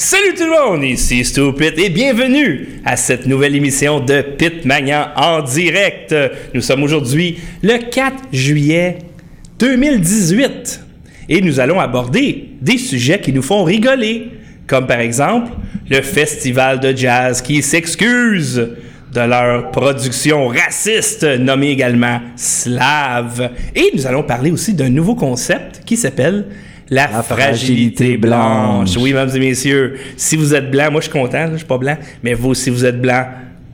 Salut tout le monde, ici Stupid et bienvenue à cette nouvelle émission de Pitmania en direct. Nous sommes aujourd'hui le 4 juillet 2018 et nous allons aborder des sujets qui nous font rigoler, comme par exemple le festival de jazz qui s'excuse de leur production raciste nommée également Slave. Et nous allons parler aussi d'un nouveau concept qui s'appelle la, La fragilité fragilité blanche. blanche. Oui, mesdames et messieurs, si vous êtes blanc, moi je suis content, là, je suis pas blanc, mais vous, si vous êtes blanc,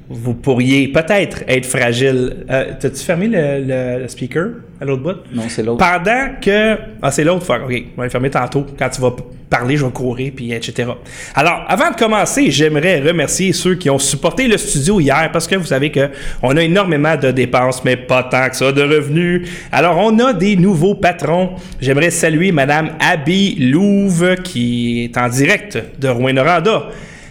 vous pourriez peut-être être fragile. Euh, T'as-tu fermé le, le- le speaker? À l'autre bout? Non, c'est l'autre. Pendant que. Ah, c'est l'autre fois. OK, on va le fermer tantôt. Quand tu vas parler, je vais courir, puis etc. Alors, avant de commencer, j'aimerais remercier ceux qui ont supporté le studio hier parce que vous savez que on a énormément de dépenses, mais pas tant que ça de revenus. Alors, on a des nouveaux patrons. J'aimerais saluer Madame Abby Louve qui est en direct de Rouen-Noranda.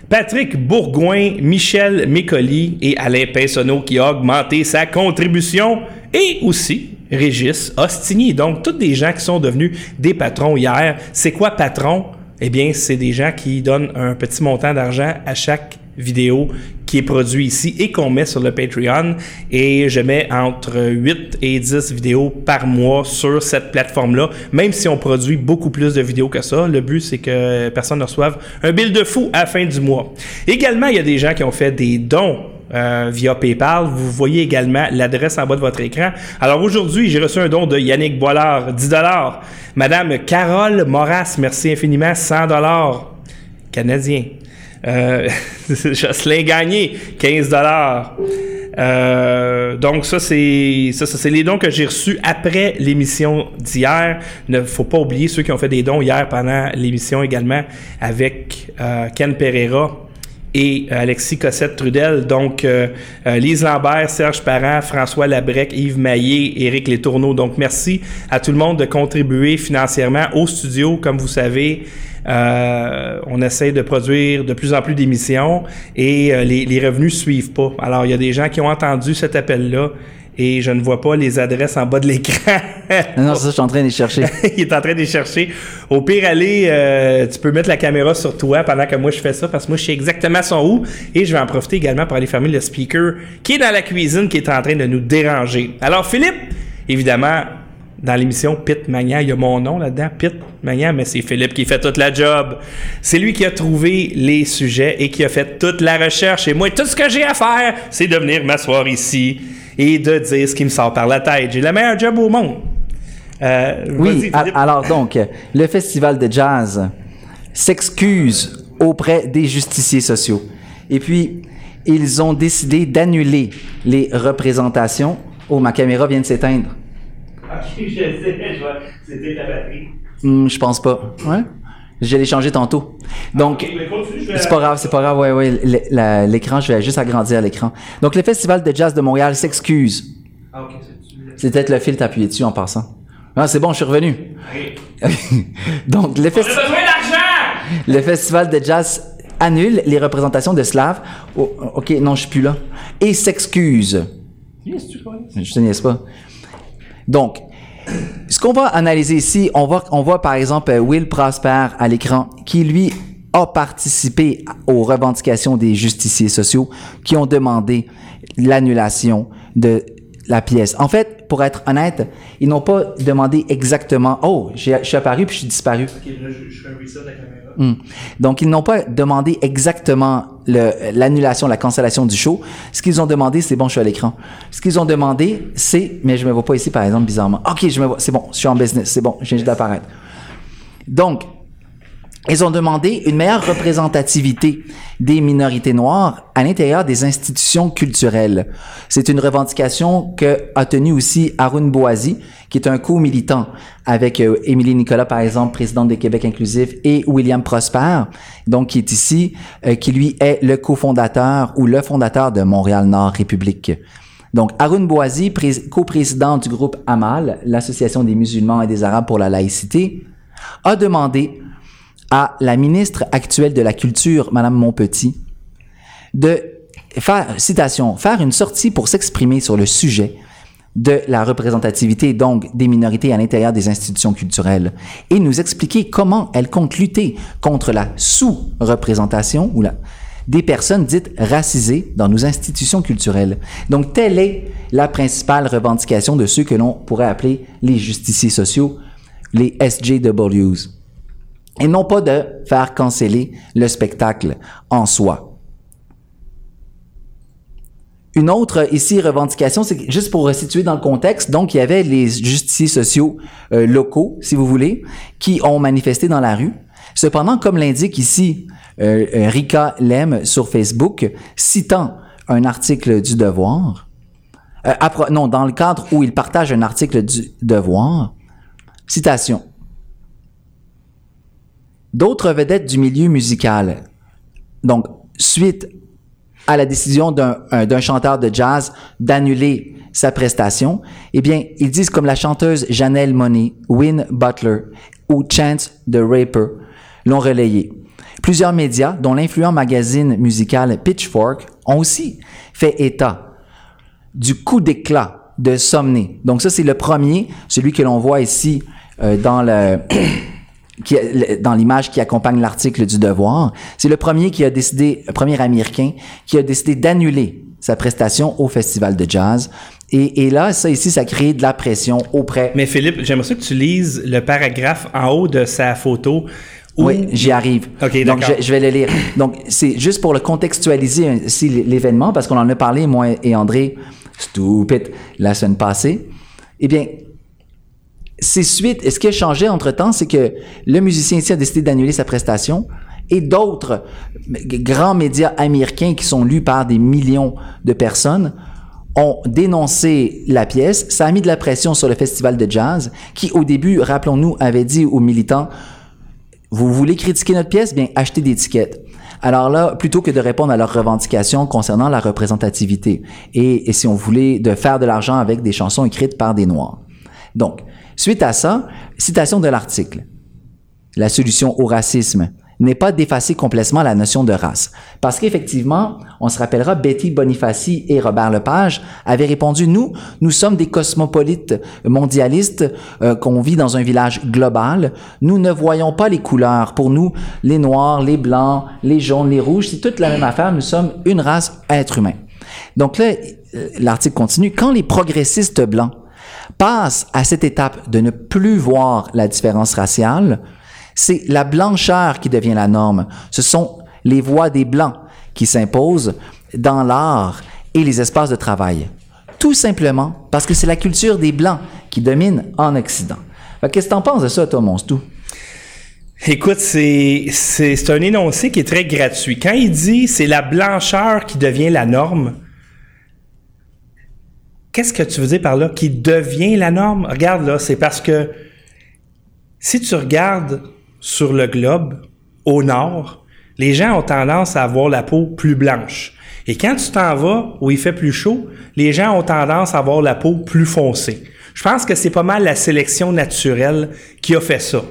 Patrick Bourgoin, Michel Mécoli et Alain Pinsonneau qui a augmenté sa contribution et aussi Régis Ostigny. Donc, tous des gens qui sont devenus des patrons hier. C'est quoi patron? Eh bien, c'est des gens qui donnent un petit montant d'argent à chaque vidéo qui est produit ici et qu'on met sur le Patreon. Et je mets entre 8 et 10 vidéos par mois sur cette plateforme-là, même si on produit beaucoup plus de vidéos que ça. Le but, c'est que personne ne reçoive un bill de fou à la fin du mois. Également, il y a des gens qui ont fait des dons euh, via PayPal. Vous voyez également l'adresse en bas de votre écran. Alors aujourd'hui, j'ai reçu un don de Yannick Boilard, 10 Madame Carole Moras, merci infiniment, 100 canadien. Euh, Jocelyn Gagné, 15 dollars. donc ça c'est les dons que j'ai reçus après l'émission d'hier. Ne faut pas oublier ceux qui ont fait des dons hier pendant l'émission également avec euh, Ken Pereira et euh, Alexis Cossette Trudel. Donc, euh, euh, Lise Lambert, Serge Parent, François Labrec, Yves Maillé, Éric Letourneau. Donc, merci à tout le monde de contribuer financièrement au studio. Comme vous savez, on essaie de produire de plus en plus d'émissions et les, les revenus suivent pas. Alors, il y a des gens qui ont entendu cet appel-là et je ne vois pas les adresses en bas de l'écran. Non, non, ça, je suis en train de les chercher. il est en train de les chercher. Au pire, allez, euh, tu peux mettre la caméra sur toi pendant que moi je fais ça, parce que moi je sais exactement son où. Et je vais en profiter également pour aller fermer le speaker qui est dans la cuisine, qui est en train de nous déranger. Alors, Philippe, évidemment, dans l'émission Pit Magnan, il y a mon nom là-dedans, Pit Magnan, mais c'est Philippe qui fait toute la job. C'est lui qui a trouvé les sujets et qui a fait toute la recherche. Et moi, tout ce que j'ai à faire, c'est de venir m'asseoir ici et de dire ce qui me sort par la tête. J'ai le meilleur job au monde. Euh, Oui, alors donc, le festival de jazz s'excuse auprès des justiciers sociaux. Et puis, ils ont décidé d'annuler les représentations. Oh, ma caméra vient de s'éteindre. Ok, je sais, je vois. C'était ta batterie. Hmm, je pense pas. Ouais? Je l'ai changé tantôt. Donc, C'est pas grave, c'est pas grave, ouais, ouais. L'écran, je vais juste agrandir l'écran. Donc, le Festival de jazz de Montréal s'excuse. Ah, ok, c'est peut-être le fil appuyé dessus en passant. Ah, c'est bon, je suis revenu. Donc, le, festi- le Festival de jazz annule les représentations de Slav. Oh, ok, non, je suis plus là. Et s'excuse. Je te niaise pas. Donc, ce qu'on va analyser ici, on voit, on voit par exemple euh, Will Prosper à l'écran, qui lui a participé aux revendications des justiciers sociaux qui ont demandé l'annulation de la pièce. En fait, pour être honnête, ils n'ont pas demandé exactement. Oh, je suis apparu puis je suis disparu. Ok, là, je, je fais un reset de la caméra. Hmm. Donc, ils n'ont pas demandé exactement l'annulation, la cancellation du show. Ce qu'ils ont demandé, c'est bon, je suis à l'écran. Ce qu'ils ont demandé, c'est, mais je me vois pas ici, par exemple, bizarrement. Ok, je me vois, c'est bon, je suis en business, c'est bon, je viens juste d'apparaître. Donc, ils ont demandé une meilleure représentativité des minorités noires à l'intérieur des institutions culturelles. C'est une revendication que a tenue aussi Arun Boisi, qui est un co-militant avec euh, Émilie Nicolas, par exemple, présidente de Québec Inclusif, et William Prosper, donc qui est ici, euh, qui lui est le cofondateur ou le fondateur de Montréal Nord République. Donc, Arun Boisi, pré- coprésident du groupe Amal, l'Association des musulmans et des arabes pour la laïcité, a demandé à la ministre actuelle de la Culture, Madame Montpetit, de faire, citation, faire une sortie pour s'exprimer sur le sujet de la représentativité, donc des minorités à l'intérieur des institutions culturelles, et nous expliquer comment elles comptent lutter contre la sous-représentation ou la, des personnes dites racisées dans nos institutions culturelles. Donc, telle est la principale revendication de ceux que l'on pourrait appeler les justiciers sociaux, les SJWs. Et non pas de faire canceller le spectacle en soi. Une autre ici revendication, c'est juste pour resituer dans le contexte, donc il y avait les justiciers sociaux euh, locaux, si vous voulez, qui ont manifesté dans la rue. Cependant, comme l'indique ici euh, euh, Rika Lem sur Facebook, citant un article du Devoir, non, dans le cadre où il partage un article du Devoir, citation. D'autres vedettes du milieu musical, donc suite à la décision d'un chanteur de jazz d'annuler sa prestation, eh bien, ils disent comme la chanteuse Janelle Monet, Win Butler ou Chance the Raper l'ont relayé. Plusieurs médias, dont l'influent magazine musical Pitchfork, ont aussi fait état du coup d'éclat de Somney. Donc ça, c'est le premier, celui que l'on voit ici euh, dans le qui, dans l'image qui accompagne l'article du Devoir, c'est le premier qui a décidé, le premier américain qui a décidé d'annuler sa prestation au festival de jazz. Et, et, là, ça ici, ça crée de la pression auprès. Mais Philippe, j'aimerais ça que tu lises le paragraphe en haut de sa photo. Oui, j'y arrive. OK, Donc, je, je, vais le lire. Donc, c'est juste pour le contextualiser ici l'événement, parce qu'on en a parlé, moi et André, stupide, la semaine passée. Eh bien, c'est suite, ce qui a changé entre-temps, c'est que le musicien ici a décidé d'annuler sa prestation et d'autres grands médias américains qui sont lus par des millions de personnes ont dénoncé la pièce. Ça a mis de la pression sur le festival de jazz qui, au début, rappelons-nous, avait dit aux militants, vous voulez critiquer notre pièce? Bien, achetez des tickets. Alors là, plutôt que de répondre à leurs revendications concernant la représentativité et, et si on voulait de faire de l'argent avec des chansons écrites par des Noirs. Donc, Suite à ça, citation de l'article. La solution au racisme n'est pas d'effacer complètement la notion de race. Parce qu'effectivement, on se rappellera, Betty Bonifaci et Robert Lepage avaient répondu, nous, nous sommes des cosmopolites mondialistes, euh, qu'on vit dans un village global. Nous ne voyons pas les couleurs. Pour nous, les noirs, les blancs, les jaunes, les rouges, c'est toute la même affaire. Nous sommes une race être humain. Donc là, euh, l'article continue. Quand les progressistes blancs passe à cette étape de ne plus voir la différence raciale, c'est la blancheur qui devient la norme. Ce sont les voix des blancs qui s'imposent dans l'art et les espaces de travail. Tout simplement parce que c'est la culture des blancs qui domine en Occident. Qu'est-ce que tu en penses de ça, toi, Monstou? Écoute, c'est, un énoncé qui est très gratuit. Quand il dit c'est la blancheur qui devient la norme, Qu'est-ce que tu veux dire par là? Qui devient la norme? Regarde là, c'est parce que si tu regardes sur le globe, au nord, les gens ont tendance à avoir la peau plus blanche. Et quand tu t'en vas où il fait plus chaud, les gens ont tendance à avoir la peau plus foncée. Je pense que c'est pas mal la sélection naturelle qui a fait ça.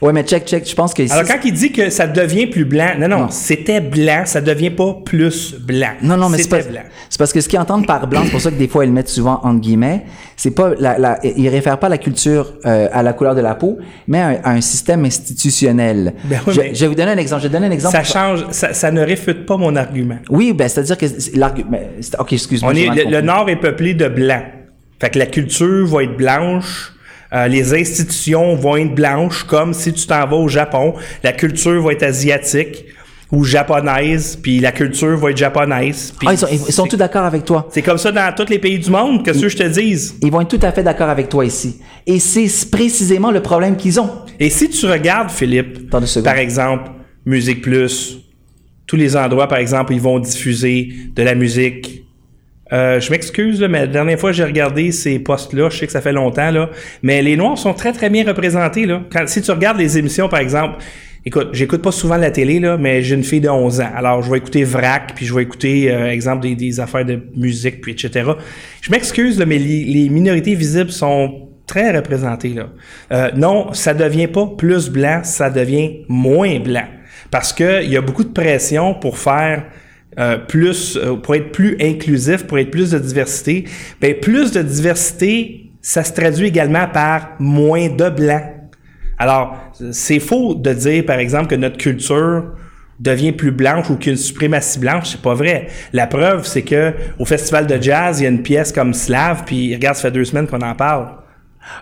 Ouais, mais check, check. Je pense que Alors, quand il dit que ça devient plus blanc, non, non, c'était blanc, ça devient pas plus blanc. Non, non, mais c'est pas. C'est parce que ce qu'ils entendent par blanc, c'est pour ça que des fois ils mettent souvent entre guillemets, c'est pas la, la, ils réfèrent pas à la culture, euh, à la couleur de la peau, mais à, un, système institutionnel. Ben oui, je, je, vais vous donner un exemple. Je vais donner un exemple. Ça change, ça, ça ne réfute pas mon argument. Oui, ben c'est-à-dire que l'argument. Ok, excuse-moi. le, le Nord est peuplé de blancs. Fait que la culture va être blanche euh, les institutions vont être blanches, comme si tu t'en vas au Japon, la culture va être asiatique ou japonaise, puis la culture va être japonaise. Ah, ils sont, ils sont tous d'accord avec toi? C'est comme ça dans tous les pays du monde, que ce que je te dise? Ils vont être tout à fait d'accord avec toi ici. Et c'est précisément le problème qu'ils ont. Et si tu regardes, Philippe, par exemple, Musique Plus, tous les endroits, par exemple, ils vont diffuser de la musique euh, je m'excuse, mais la dernière fois que j'ai regardé ces postes-là, je sais que ça fait longtemps, là, mais les Noirs sont très, très bien représentés. Là. Quand, si tu regardes les émissions, par exemple, écoute, j'écoute pas souvent la télé, là, mais j'ai une fille de 11 ans. Alors, je vais écouter VRAC, puis je vais écouter, euh, exemple, des, des, affaires de musique, puis etc. Je m'excuse, mais les, les, minorités visibles sont très représentées. Là. Euh, non, ça devient pas plus blanc, ça devient moins blanc. Parce qu'il y a beaucoup de pression pour faire euh, plus euh, pour être plus inclusif, pour être plus de diversité, ben plus de diversité, ça se traduit également par moins de blancs. Alors, c'est faux de dire, par exemple, que notre culture devient plus blanche ou qu'une suprématie blanche, c'est pas vrai. La preuve, c'est que au festival de jazz, il y a une pièce comme Slave, puis regarde, ça fait deux semaines qu'on en parle.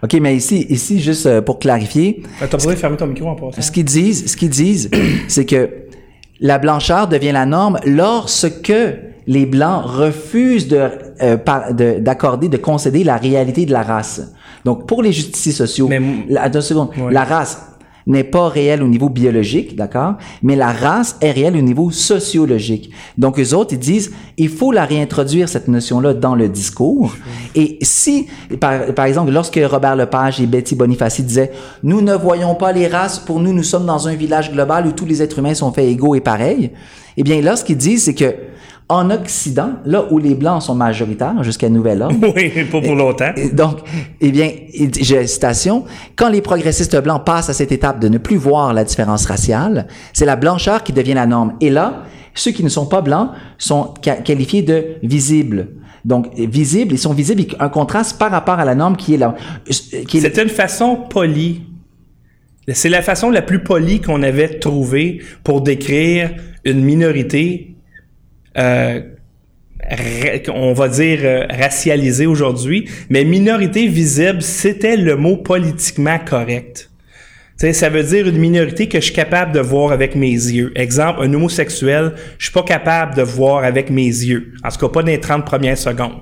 OK, mais ici, ici juste euh, pour clarifier. Euh, T'as besoin de fermer ton micro en passant. Ce qu'ils disent, ce qu'ils disent, c'est que la blancheur devient la norme lorsque les blancs refusent de, euh, de- d'accorder, de, concéder la réalité de la race. Donc, pour les justiciers sociaux, Mais- Ouais. la race n'est pas réelle au niveau biologique, d'accord? Mais la race est réelle au niveau sociologique. Donc, eux autres, ils disent, il faut la réintroduire, cette notion-là, dans le discours. Et si, par, par exemple, lorsque Robert Lepage et Betty Bonifaci disaient, nous ne voyons pas les races, pour nous, nous sommes dans un village global où tous les êtres humains sont faits égaux et pareils. Eh bien, là, ce qu'ils disent, c'est que, en Occident, là où les Blancs sont majoritaires jusqu'à nouvel ordre, oui, pas pour longtemps. Donc, eh bien, j'ai citation, quand les progressistes blancs passent à cette étape de ne plus voir la différence raciale, c'est la blancheur qui devient la norme. Et là, ceux qui ne sont pas blancs sont qualifiés de visibles. Donc, visibles, ils sont visibles, un contraste par rapport à la norme qui est la, qui est C'était une façon polie. C'est la façon la plus polie qu'on avait trouvée pour décrire une minorité, on va dire euh, racialisée aujourd'hui, mais minorité visible, c'était le mot politiquement correct. Ça veut dire une minorité que je suis capable de voir avec mes yeux. Exemple, un homosexuel, je suis pas capable de voir avec mes yeux. En tout cas, pas dans les 30 premières secondes.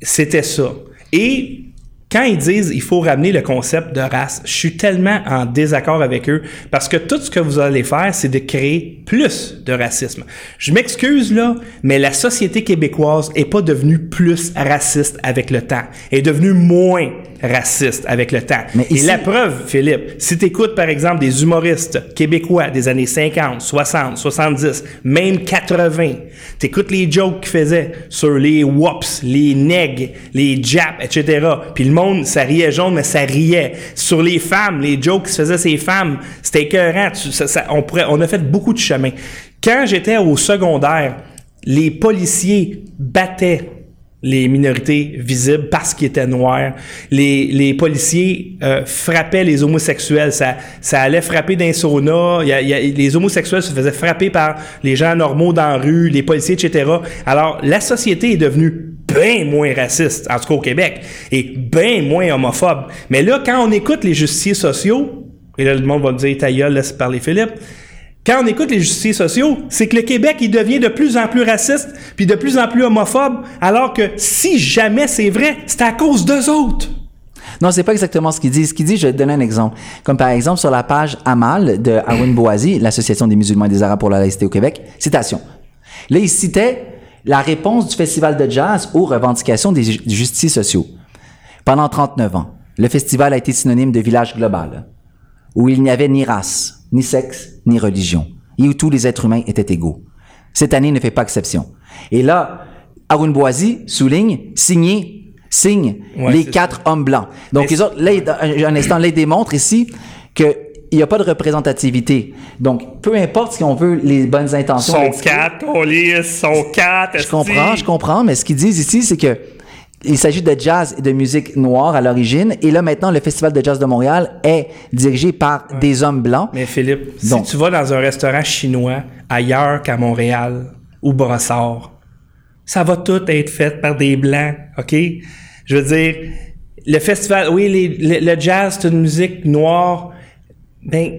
C'était ça. Et quand ils disent il faut ramener le concept de race, je suis tellement en désaccord avec eux parce que tout ce que vous allez faire, c'est de créer plus de racisme. Je m'excuse là, mais la société québécoise est pas devenue plus raciste avec le temps, elle est devenue moins raciste avec le temps. Mais Et la preuve, Philippe, si tu écoutes par exemple des humoristes québécois des années 50, 60, 70, même 80, tu écoutes les jokes qu'ils faisaient sur les wops, les nègres, les japs, etc. Puis le monde, ça riait jaune, mais ça riait. Sur les femmes, les jokes qui se faisaient ces femmes, c'était écœurant. Tu- ça- ça- on, pourrait, on a fait beaucoup de chemin. Quand j'étais au secondaire, les policiers battaient les minorités visibles parce qu'ils étaient noirs. Les, les policiers euh, frappaient les homosexuels. Ça, ça allait frapper d'un. Il y a- les homosexuels se faisaient frapper par les gens normaux dans la rue, les policiers, etc. Alors, la société est devenue bien moins raciste, en tout cas au Québec, et bien moins homophobe. Mais là, quand on écoute les justiciers sociaux, et là, le monde va me dire, ta laisse parler Philippe, quand on écoute les justiciers sociaux, c'est que le Québec, il devient de plus en plus raciste, puis de plus en plus homophobe, alors que si jamais c'est vrai, c'est à cause d'eux autres. Non, c'est pas exactement ce qu'il dit. Ce qu'il dit, je vais te donner un exemple. Comme par exemple sur la page Amal de Arun Boazi, l'Association des musulmans et des arabes pour la laïcité au Québec. Citation. Là, il citait la réponse du festival de jazz aux revendications des ju- justiciers sociaux. Pendant 39 ans, le festival a été synonyme de village global, où il n'y avait ni race, ni sexe, ni religion, et où tous les êtres humains étaient égaux. Cette année ne fait pas exception. Et là, Arun Boazi souligne, signé, signe Ouais, les quatre hommes blancs. Donc, les autres, là, un instant, là, il démontre ici que il n'y a pas de représentativité. Donc, peu importe si on veut les bonnes intentions. Sont quatre, on lit, sont quatre. je comprends, je comprends, mais ce qu'ils disent ici, c'est que il s'agit de jazz et de musique noire à l'origine, et là maintenant le Festival de jazz de Montréal est dirigé par des hommes blancs. Mais Philippe, Donc. si tu vas dans un restaurant chinois ailleurs qu'à Montréal ou Brossard, ça va tout être fait par des blancs, OK? Je veux dire, le festival, oui, les- le, le jazz, c'est une musique noire. Ben,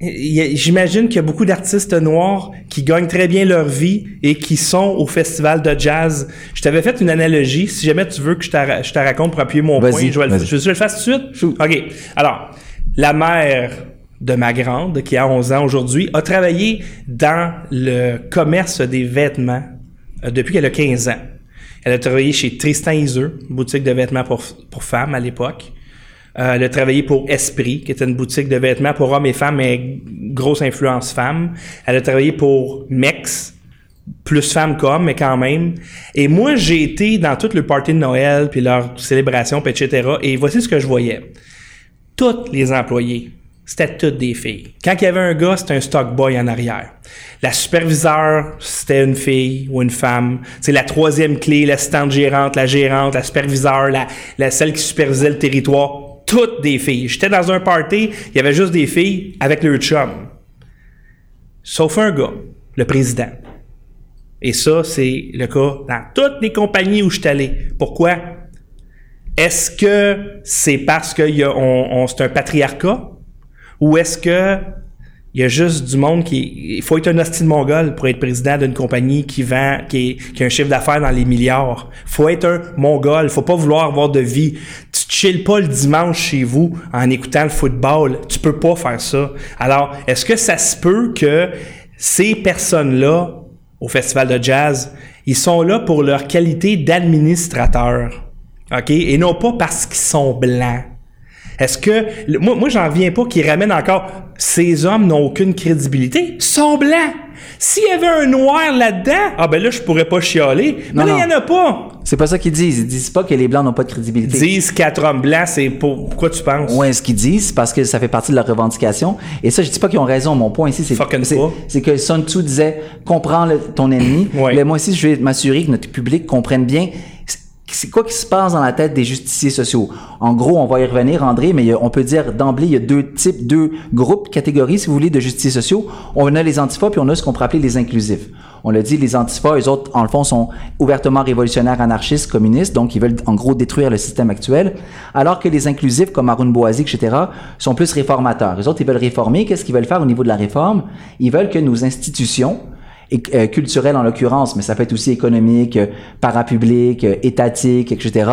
j'imagine qu'il y a beaucoup d'artistes noirs qui gagnent très bien leur vie et qui sont au festival de jazz. Je t'avais fait une analogie. Si jamais tu veux que je te, ra- je te raconte pour appuyer mon point, je vais, le, je, je le fasse tout de suite? OK. Alors, la mère de ma grande, qui a 11 ans aujourd'hui, a travaillé dans le commerce des vêtements euh, depuis qu'elle a 15 ans. Elle a travaillé chez Tristan Iseux, boutique de vêtements pour, pour femmes à l'époque. Euh, elle a travaillé pour Esprit, qui était une boutique de vêtements pour hommes et femmes, mais grosse influence femme. Elle a travaillé pour Mex, plus femmes qu'hommes, mais quand même. Et moi, j'ai été dans tout le party de Noël, puis leurs célébrations, puis etc. Et voici ce que je voyais. Tous les employés c'était toutes des filles. Quand il y avait un gars, c'était un stock boy en arrière. La superviseure, c'était une fille ou une femme. C'est la troisième clé, l'assistante gérante, la gérante, la superviseure, la, la celle qui supervisait le territoire. Toutes des filles. J'étais dans un party, il y avait juste des filles avec leur chum. Sauf un gars, le président. Et ça, c'est le cas dans toutes les compagnies où je suis allé. Pourquoi? Est-ce que c'est parce que c'est un patriarcat? Ou est-ce que il y a juste du monde qui. Il faut être un hostile mongol pour être président d'une compagnie qui vend, qui, qui a un chiffre d'affaires dans les milliards. faut être un mongol. faut pas vouloir avoir de vie. Tu chilles pas le dimanche chez vous en écoutant le football. Tu peux pas faire ça. Alors, est-ce que ça se peut que ces personnes-là, au festival de jazz, ils sont là pour leur qualité d'administrateur. OK? Et non pas parce qu'ils sont blancs. Est-ce que. Moi, moi j'en viens pas qu'ils ramènent encore. Ces hommes n'ont aucune crédibilité. Ils sont blancs. S'il y avait un noir là-dedans, ah ben là, je pourrais pas chialer. Mais là, il n'y en a pas. C'est pas ça qu'ils disent. Ils disent pas que les blancs n'ont pas de crédibilité. Ils disent quatre hommes blancs, c'est pour... pourquoi tu penses? Ouais, ce qu'ils disent, parce que ça fait partie de leur revendication. Et ça, je dis pas qu'ils ont raison. Mon point ici, c'est c'est que Sun Tzu disait comprends ton ennemi. Mais moi aussi, je vais m'assurer que notre public comprenne bien c'est quoi qui se passe dans la tête des justiciers sociaux? En gros, on va y revenir, André, mais on peut dire d'emblée, il y a deux types, deux groupes, catégories, si vous voulez, de justiciers sociaux. On a les antifas, puis on a ce qu'on pourrait appeler les inclusifs. On l'a dit, les antifas, eux autres, en le fond, sont ouvertement révolutionnaires, anarchistes, communistes, donc ils veulent, en gros, détruire le système actuel. Alors que les inclusifs, comme Arun Boisi, etc., sont plus réformateurs. Eux autres, ils veulent réformer. Qu'est-ce qu'ils veulent faire au niveau de la réforme? Ils veulent que nos institutions, euh, culturel en l'occurrence, mais ça peut être aussi économique, euh, parapublic, euh, étatique, etc.,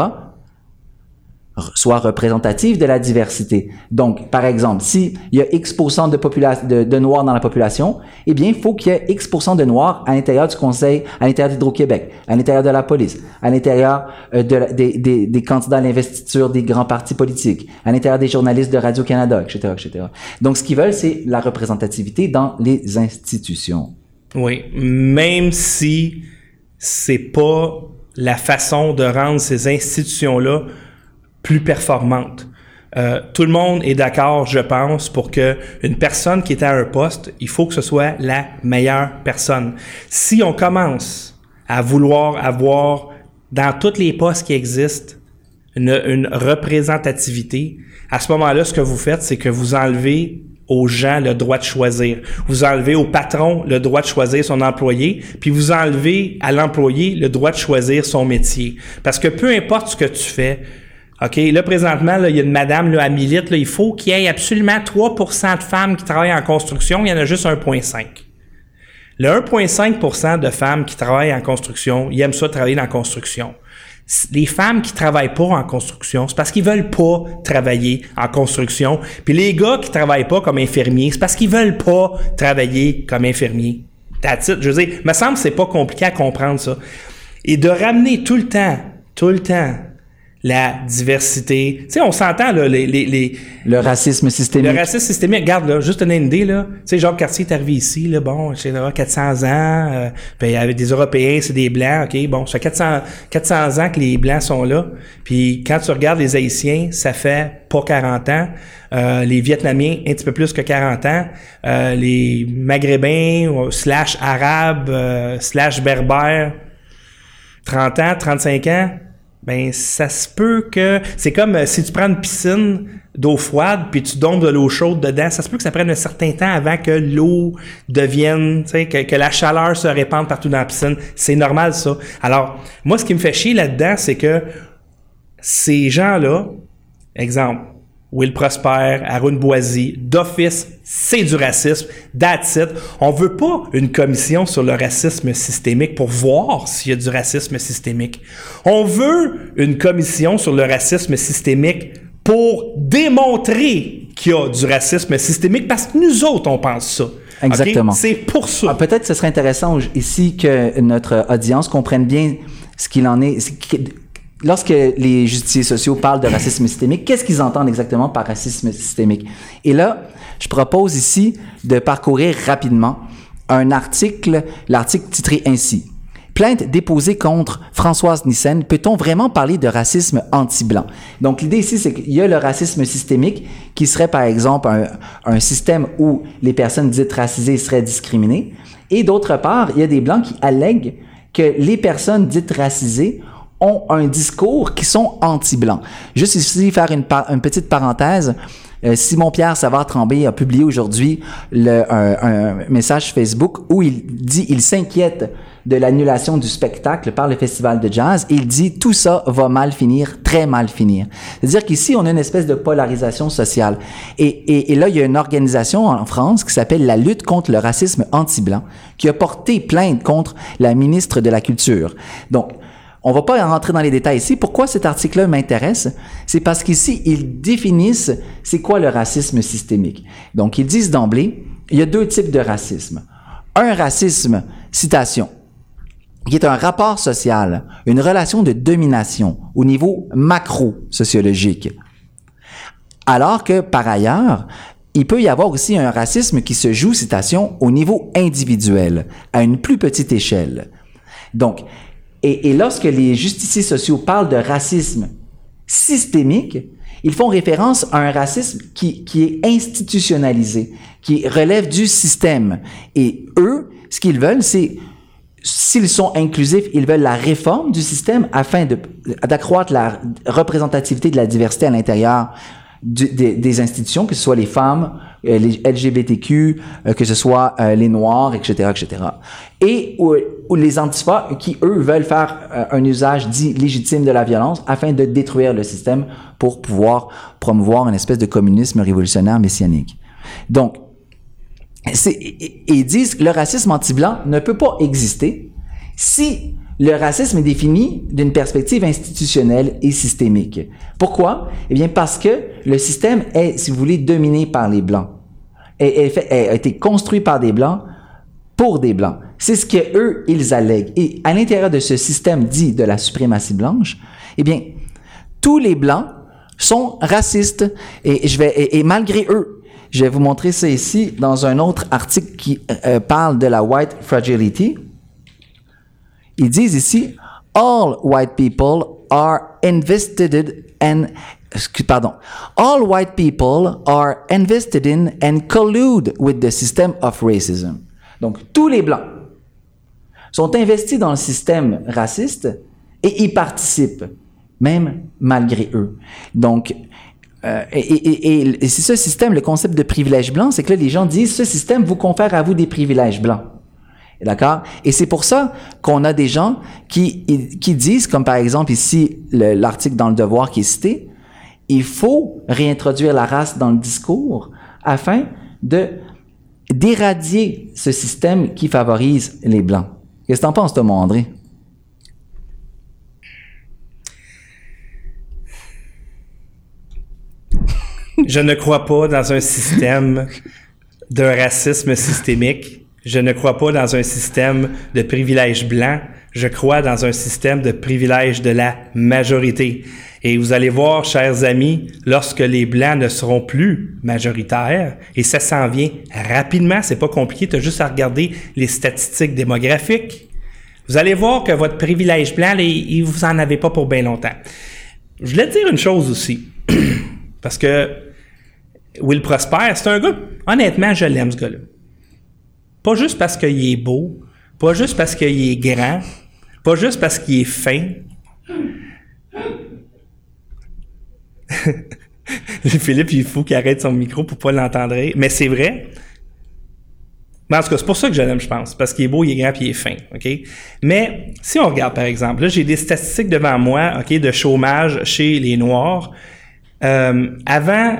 soit représentatif de la diversité. Donc, par exemple, s'il y a X% de, de, de, Noirs dans la population, eh bien, il faut qu'il y ait X% de Noirs à l'intérieur du Conseil, à l'intérieur d'Hydro-Québec, à l'intérieur de la police, à l'intérieur de des, des, des, candidats à l'investiture des grands partis politiques, à l'intérieur des journalistes de Radio-Canada, etc., etc. Donc, ce qu'ils veulent, c'est la représentativité dans les institutions. Oui, même si c'est pas la façon de rendre ces institutions-là plus performantes. Euh, tout le monde est d'accord, je pense, pour que une personne qui est à un poste, il faut que ce soit la meilleure personne. Si on commence à vouloir avoir dans tous les postes qui existent une, une représentativité, à ce moment-là, ce que vous faites, c'est que vous enlevez aux gens le droit de choisir. Vous enlevez au patron le droit de choisir son employé, puis vous enlevez à l'employé le droit de choisir son métier. Parce que peu importe ce que tu fais, OK, là, présentement, là, il y a une madame là, à Milite, là, il faut qu'il y ait absolument 3% de femmes qui travaillent en construction, il y en a juste 1,5. Le 1,5% de femmes qui travaillent en construction, ils aiment ça travailler dans la construction les femmes qui travaillent pas en construction, c'est parce qu'ils veulent pas travailler en construction. Puis les gars qui travaillent pas comme infirmiers, c'est parce qu'ils veulent pas travailler comme infirmiers. That's Je veux dire, me semble c'est pas compliqué à comprendre ça. Et de ramener tout le temps, tout le temps, la diversité. Tu sais, on s'entend, là, les, les, les, Le racisme systémique. Le racisme systémique. Regarde, là, juste une idée, là. Tu sais, Jacques Cartier est arrivé ici, là, bon, etc., 400 ans, euh, puis il y avait des Européens, c'est des Blancs, OK, bon, ça fait 400, 400 ans que les Blancs sont là. Puis quand tu regardes les Haïtiens, ça fait pas 40 ans. Euh, les Vietnamiens, un petit peu plus que 40 ans. Euh, les Maghrébins, slash Arabes, euh, slash Berbères, 30 ans, 35 ans ben ça se peut que c'est comme euh, si tu prends une piscine d'eau froide puis tu donnes de l'eau chaude dedans, ça se peut que ça prenne un certain temps avant que l'eau devienne, tu sais, que, que, la chaleur se répande partout dans la piscine. C'est normal ça. Alors moi, ce qui me fait chier là-dedans, c'est que ces gens-là, exemple, Will Prosper, Arun Boisy, d'office, c'est du racisme. That's it. On veut pas une commission sur le racisme systémique pour voir s'il y a du racisme systémique. On veut une commission sur le racisme systémique pour démontrer qu'il y a du racisme systémique parce que nous autres, on pense ça. Exactement. C'est pour ça. Ah, peut-être ce serait intéressant ici que notre audience comprenne bien ce qu'il en est lorsque les justiciers sociaux parlent de racisme systémique, qu'est-ce qu'ils entendent exactement par racisme systémique? Et là, je propose ici de parcourir rapidement un article, l'article titré ainsi. Plainte déposée contre Françoise Nissen. Peut-on vraiment parler de racisme anti-blanc? Donc, l'idée ici, c'est qu'il y a le racisme systémique qui serait, par exemple, un, un système où les personnes dites racisées seraient discriminées. Et d'autre part, il y a des blancs qui allèguent que les personnes dites racisées ont un discours qui sont anti-blancs. Juste ici, faire une, une petite parenthèse. Euh, Simon-Pierre Savard-Tremblay a publié aujourd'hui un, message Facebook où il dit il s'inquiète de l'annulation du spectacle par le festival de jazz. Il dit tout ça va mal finir, très mal finir. C'est-à-dire qu'ici on a une espèce de polarisation sociale. Et, et là il y a une organisation en France qui s'appelle la lutte contre le racisme anti-blanc qui a porté plainte contre la ministre de la Culture. Donc on va pas rentrer dans les détails ici. Pourquoi cet article-là m'intéresse? C'est parce qu'ici, ils définissent c'est quoi le racisme systémique. Donc, ils disent d'emblée, il y a deux types de racisme. Un racisme, citation, qui est un rapport social, une relation de domination au niveau macro-sociologique. Alors que, par ailleurs, il peut y avoir aussi un racisme qui se joue, citation, au niveau individuel, à une plus petite échelle. Donc, et, lorsque les justiciers sociaux parlent de racisme systémique, ils font référence à un racisme qui, qui est institutionnalisé, qui relève du système. Et eux, ce qu'ils veulent, c'est s'ils sont inclusifs, ils veulent la réforme du système afin d'accroître la représentativité de la diversité à l'intérieur des, institutions, que ce soit les femmes, euh, les LGBTQ, euh, que ce soit euh, les Noirs, etc., etc. Et ou, les antifas qui, eux, veulent faire un usage dit légitime de la violence afin de détruire le système pour pouvoir promouvoir une espèce de communisme révolutionnaire messianique. Donc, ils disent que le racisme anti-blanc ne peut pas exister si le racisme est défini d'une perspective institutionnelle et systémique. Pourquoi? Eh bien, parce que le système est, si vous voulez, dominé par les Blancs. Et, a été construit par des Blancs pour des Blancs. C'est ce que eux, ils allèguent. Et à l'intérieur de ce système dit de la suprématie blanche, eh bien, tous les Blancs sont racistes. Et, je vais, et, malgré eux, je vais vous montrer ça ici dans un autre article qui euh, parle de la white fragility. Ils disent ici, all white people are invested and pardon, all white people are invested in and collude with the system of racism. Donc, tous les blancs sont investis dans le système raciste et y participent, même malgré eux. Donc, euh, et, et, et c'est ce système, le concept de privilège blanc, c'est que là, les gens disent, ce système vous confère à vous des privilèges blancs. D'accord? Et c'est pour ça qu'on a des gens qui, qui disent, comme par exemple ici l'article dans le Devoir qui est cité, il faut réintroduire la race dans le discours afin de d'éradier ce système qui favorise les Blancs. Qu'est-ce que t'en penses, Thomas André? Je ne crois pas dans un système de racisme systémique je ne crois pas dans un système de privilèges blancs. Je crois dans un système de privilèges de la majorité. Et vous allez voir, chers amis, lorsque les blancs ne seront plus majoritaires, et ça s'en vient rapidement, c'est pas compliqué, tu as juste à regarder les statistiques démographiques. Vous allez voir que votre privilège blanc, il, vous en avez pas pour bien longtemps. Je voulais te dire une chose aussi, parce que Will Prosper, c'est un gars, honnêtement, je l'aime ce gars-là. Pas juste parce qu'il est beau, pas juste parce qu'il est grand, pas juste parce qu'il est fin. Philippe, il faut qu'il arrête son micro pour pas l'entendre. Mais c'est vrai. Mais en tout cas, c'est pour ça que je l'aime, je pense. Parce qu'il est beau, il est grand, puis il est fin. OK? Mais si on regarde, par exemple, là, j'ai des statistiques devant moi, OK, de chômage chez les Noirs. Euh, avant,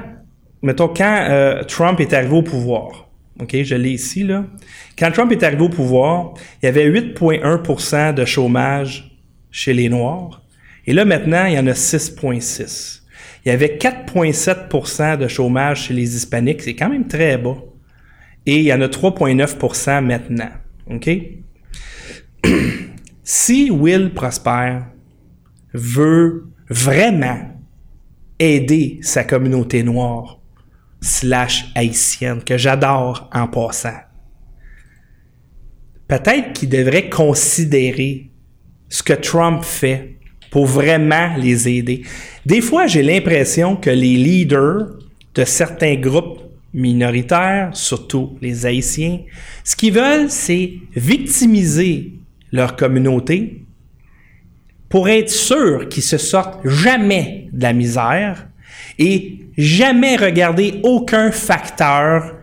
mettons, quand euh, Trump est arrivé au pouvoir, OK, je l'ai ici, là. Quand Trump est arrivé au pouvoir, il y avait 8,1% de chômage chez les Noirs. Et là, maintenant, il y en a 6,6. Il y avait 4,7% de chômage chez les Hispaniques. C'est quand même très bas. Et il y en a 3,9% maintenant. OK? si Will Prosper veut vraiment aider sa communauté noire, slash haïtienne, que j'adore en passant. peut-être qu'ils devraient considérer ce que Trump fait pour vraiment les aider. Des fois, j'ai l'impression que les leaders de certains groupes minoritaires, surtout les Haïtiens, ce qu'ils veulent, c'est victimiser leur communauté pour être sûr qu'ils se sortent jamais de la misère et jamais regarder aucun facteur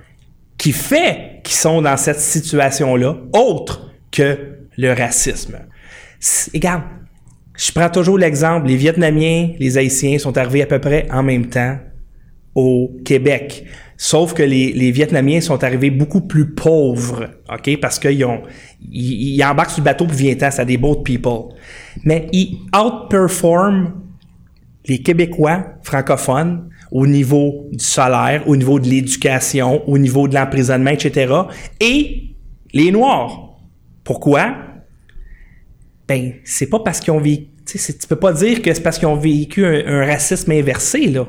qui fait qu'ils sont dans cette situation-là, autre que le racisme. Regarde, je prends toujours l'exemple, les Vietnamiens, les Haïtiens sont arrivés à peu près en même temps au Québec. Sauf que les, Vietnamiens sont arrivés beaucoup plus pauvres, OK? Parce qu'ils ont, ils, embarquent sur le bateau puis viennent ça des boat people. Mais ils outperforment les Québécois francophones au niveau du salaire, au niveau de l'éducation, au niveau de l'emprisonnement, etc. Et les Noirs. Pourquoi? Ben, c'est pas parce qu'ils ont vécu. Tu peux pas dire que c'est parce qu'ils ont vécu un, racisme inversé, là.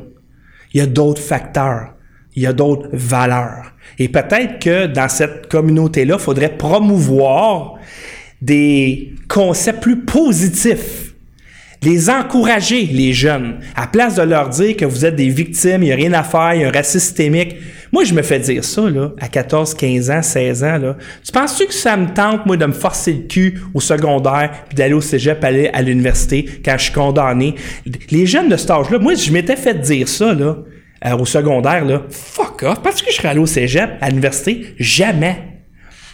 Il y a d'autres facteurs. Il y a d'autres valeurs. Et peut-être que dans cette communauté-là, il faudrait promouvoir des concepts plus positifs les encourager, les jeunes, à place de leur dire que vous êtes des victimes, il n'y a rien à faire, il y a un racisme systémique. Moi, je me fais dire ça, là, à 14, 15 ans, 16 ans, là. Tu penses-tu que ça me tente, moi, de me forcer le cul au secondaire, puis d'aller au cégep, aller à l'université, quand je suis condamné? Les jeunes de cet âge-là, moi, je m'étais fait dire ça, là, euh, au secondaire, là. Fuck off, parce que je serais allé au cégep, à l'université? Jamais.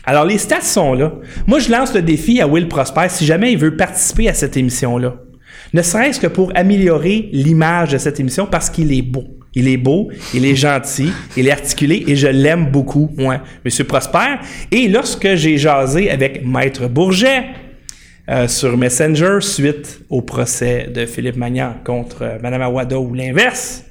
Alors, les stats sont là. Moi, je lance le défi à Will Prosper si jamais il veut participer à cette émission-là. Ne serait-ce que pour améliorer l'image de cette émission parce qu'il est beau. Il est beau, il est gentil, il est articulé et je l'aime beaucoup, moi, Monsieur Prosper. Et lorsque j'ai jasé avec Maître Bourget euh, sur Messenger suite au procès de Philippe Magnan contre euh, Mme Awada ou l'inverse,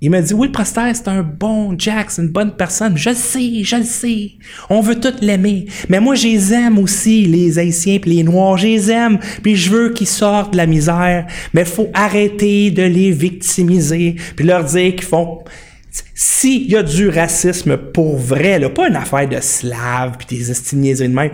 il m'a dit oui, Prosper, c'est un bon Jack, c'est une bonne personne. Je le sais, je le sais. On veut tous l'aimer. Mais moi, je les aime aussi, les Haïtiens puis les Noirs. Je les aime. Puis je veux qu'ils sortent de la misère. Mais faut arrêter de les victimiser. Puis leur dire qu'ils font... S'il y a du racisme pour vrai, là, pas une affaire de slaves puis des estimiers de même,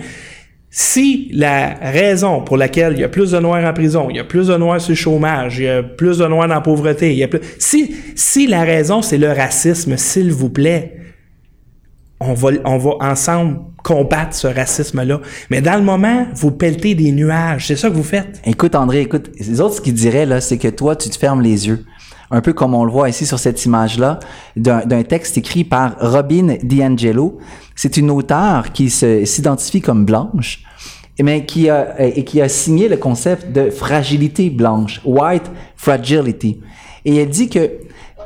si la raison pour laquelle il y a plus de noirs en prison, il y a plus de noirs sur le chômage, il y a plus de noirs dans la pauvreté, si la raison c'est le racisme, s'il vous plaît, on va, on va ensemble combattre ce racisme-là. Mais dans le moment, vous pelletez des nuages. C'est ça que vous faites. Écoute, André, écoute, les autres, ce qu'ils diraient, là, c'est que toi, tu te fermes les yeux. Un peu comme on le voit ici sur cette image-là, d'un texte écrit par Robin DiAngelo. C'est une auteure qui s'identifie comme blanche, mais qui a, et qui a signé le concept de fragilité blanche, white fragility. Et elle dit que,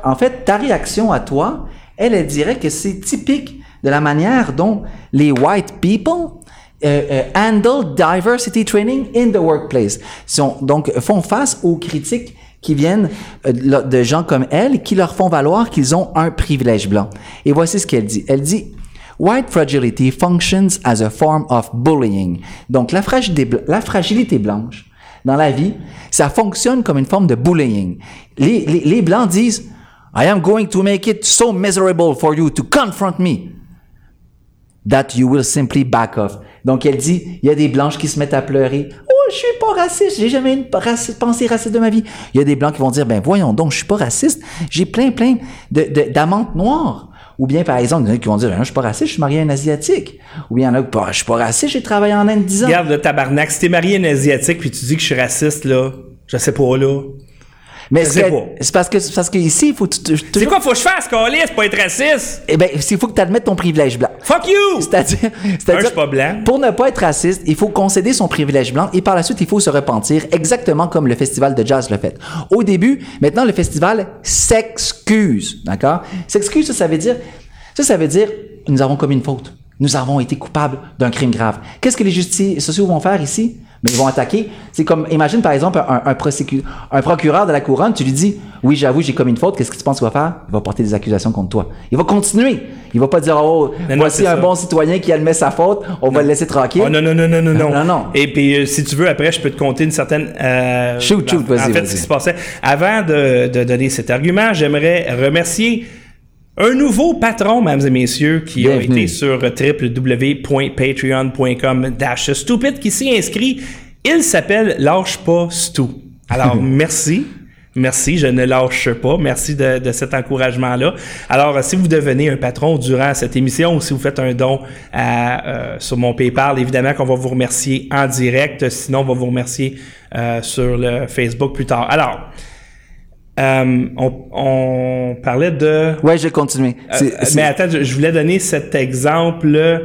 en fait, ta réaction à toi, elle, dirait que c'est typique de la manière dont les white people euh, euh, handle diversity training in the workplace. Donc, font face aux critiques qui viennent euh, de gens comme elle, qui leur font valoir qu'ils ont un privilège blanc. Et voici ce qu'elle dit. Elle dit, White fragility functions as a form of bullying. Donc, la fragilité, la fragilité blanche dans la vie, ça fonctionne comme une forme de bullying. Les, les, blancs disent, I am going to make it so miserable for you to confront me that you will simply back off. Donc, elle dit, il y a des blanches qui se mettent à pleurer. Je suis pas raciste, j'ai jamais une pensée raciste de ma vie. Il y a des blancs qui vont dire, ben voyons donc, je suis pas raciste, j'ai plein, plein de, d'amantes noires. Ou bien, par exemple, il y en a qui vont dire, je suis pas raciste, je suis marié à un Asiatique. Ou bien, il y en a qui je suis pas raciste, j'ai travaillé en Inde 10 ans. Regarde le tabarnak, si t'es marié à un Asiatique puis tu dis que je suis raciste, là, je sais pas, là. Mais c'est parce que c'est parce que ici il faut tu, C'est quoi faut que je fasse Carlis pour être raciste Eh ben il faut que tu admettes ton privilège blanc. Fuck you. C'est-à-dire c'est-à-dire suis pas blanc. Pour ne pas être raciste, il faut concéder son privilège blanc et par la suite il faut se repentir exactement comme le festival de jazz le fait. Au début, maintenant le festival s'excuse, d'accord? S'excuse ça, ça veut dire ça ça veut dire nous avons commis une faute. Nous avons été coupables d'un crime grave. Qu'est-ce que les justiciers sociaux vont faire ici? Mais ils vont attaquer. C'est comme, imagine par exemple un, un, un procureur de la couronne, tu lui dis, oui, j'avoue, j'ai commis une faute, qu'est-ce que tu penses qu'il va faire? Il va porter des accusations contre toi. Il va continuer. Il va pas dire, oh, voici un bon citoyen qui admet sa faute, on va le laisser tranquille. Oh, non, non, non, non, non, non. non, Et puis, euh, si tu veux, après, je peux te compter une certaine, euh, shoot, shoot, en, en fait, ce qui se passait. Avant de, de donner cet argument, j'aimerais remercier un nouveau patron, mesdames et messieurs, qui a été sur www.patreon.com dash stupid, qui s'est inscrit. Il s'appelle Lâche pas Stu. Alors, merci. Merci, je ne lâche pas. Merci de, de cet encouragement-là. Alors, euh, si vous devenez un patron durant cette émission ou si vous faites un don à, euh, sur mon PayPal, évidemment qu'on va vous remercier en direct. Sinon, on va vous remercier euh, sur le Facebook plus tard. Alors, euh, on, on parlait de... Ouais, je vais continuer. Euh, c'est- mais attends, je, je voulais donner cet exemple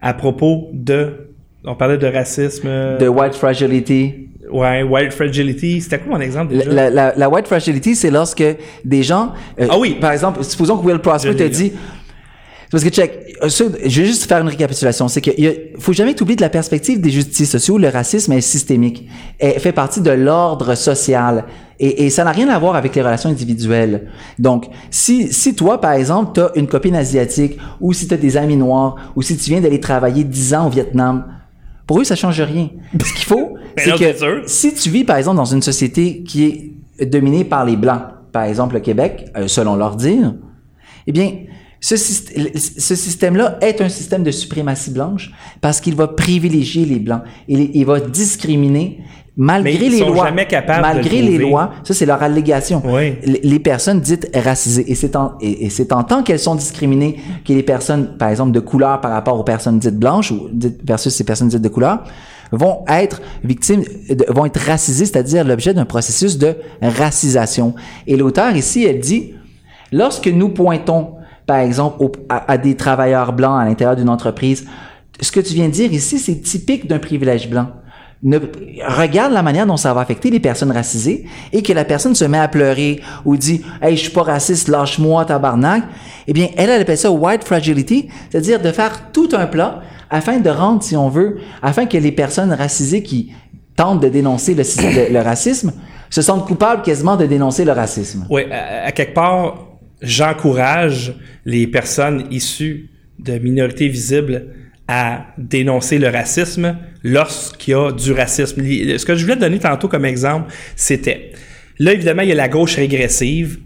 à propos de. On parlait de racisme. euh, de white fragility. Ouais, white fragility. C'était quoi mon exemple déjà? La, la- la white fragility, c'est lorsque des gens. euh, Ah oui. Par exemple, supposons que Will Prosper te dit. Parce que check, euh, je vais juste faire une récapitulation. C'est qu'il faut jamais t'oublier de la perspective des justices sociaux. Le racisme est systémique. Elle fait partie de l'ordre social. Et, et ça n'a rien à voir avec les relations individuelles. Donc, si, si toi, par exemple, tu as une copine asiatique, ou si tu as des amis noirs, ou si tu viens d'aller travailler 10 ans au Vietnam, pour eux, ça change rien. Ce qu'il faut, c'est que sûr. si tu vis, par exemple, dans une société qui est dominée par les Blancs, par exemple le Québec, euh, selon leur dire, eh bien, ce, syst- ce système-là est un système de suprématie blanche parce qu'il va privilégier les Blancs. Il, il va discriminer malgré Mais ils les sont lois. jamais capables de malgré le les lois, ça c'est leur allégation. Oui. Les- Les personnes dites racisées. Et c'est en, et, et c'est en tant qu'elles sont discriminées que les personnes, par exemple, de couleur par rapport aux personnes dites blanches ou dites versus ces personnes dites de couleur, vont être victimes, de- vont être racisées, c'est-à-dire l'objet d'un processus de racisation. Et l'auteur ici, elle dit, lorsque nous pointons, par exemple, à, des travailleurs blancs à l'intérieur d'une entreprise, ce que tu viens de dire ici, c'est typique d'un privilège blanc. Regarde la manière dont ça va affecter les personnes racisées et que la personne se met à pleurer ou dit Hey, je suis pas raciste, lâche-moi, tabarnak. Eh bien, elle, elle appelle ça white fragility, c'est-à-dire de faire tout un plat afin de rendre, si on veut, afin que les personnes racisées qui tentent de dénoncer le, racisme se sentent coupables quasiment de dénoncer le racisme. Oui, à quelque part, j'encourage les personnes issues de minorités visibles à dénoncer le racisme lorsqu'il y a du racisme. Ce que je voulais donner tantôt comme exemple, c'était, là évidemment, il y a la gauche régressive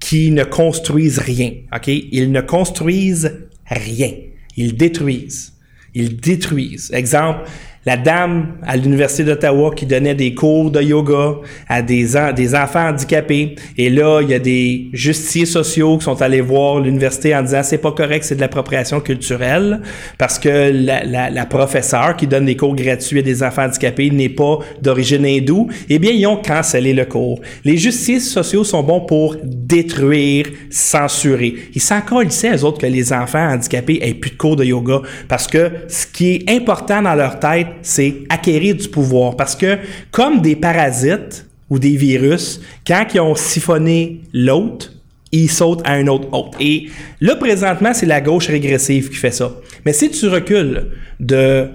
qui ne construisent rien, OK? Ils ne construisent rien. Ils détruisent. Ils détruisent. Exemple, la dame à l'Université d'Ottawa qui donnait des cours de yoga à des, en- des enfants handicapés. Et là, il y a des justiciers sociaux qui sont allés voir l'université en disant c'est pas correct, c'est de l'appropriation culturelle parce que la, la, professeure qui donne des cours gratuits à des enfants handicapés n'est pas d'origine hindoue. Eh bien, ils ont cancellé le cours. Les justiciers sociaux sont bons pour détruire, censurer. Ils s'en colissaient, eux autres, que les enfants handicapés aient plus de cours de yoga parce que ce qui est important dans leur tête, c'est acquérir du pouvoir. Parce que, comme des parasites ou des virus, quand ils ont siphonné l'autre, ils sautent à un autre hôte. Et là, présentement, c'est la gauche régressive qui fait ça. Mais si tu recules de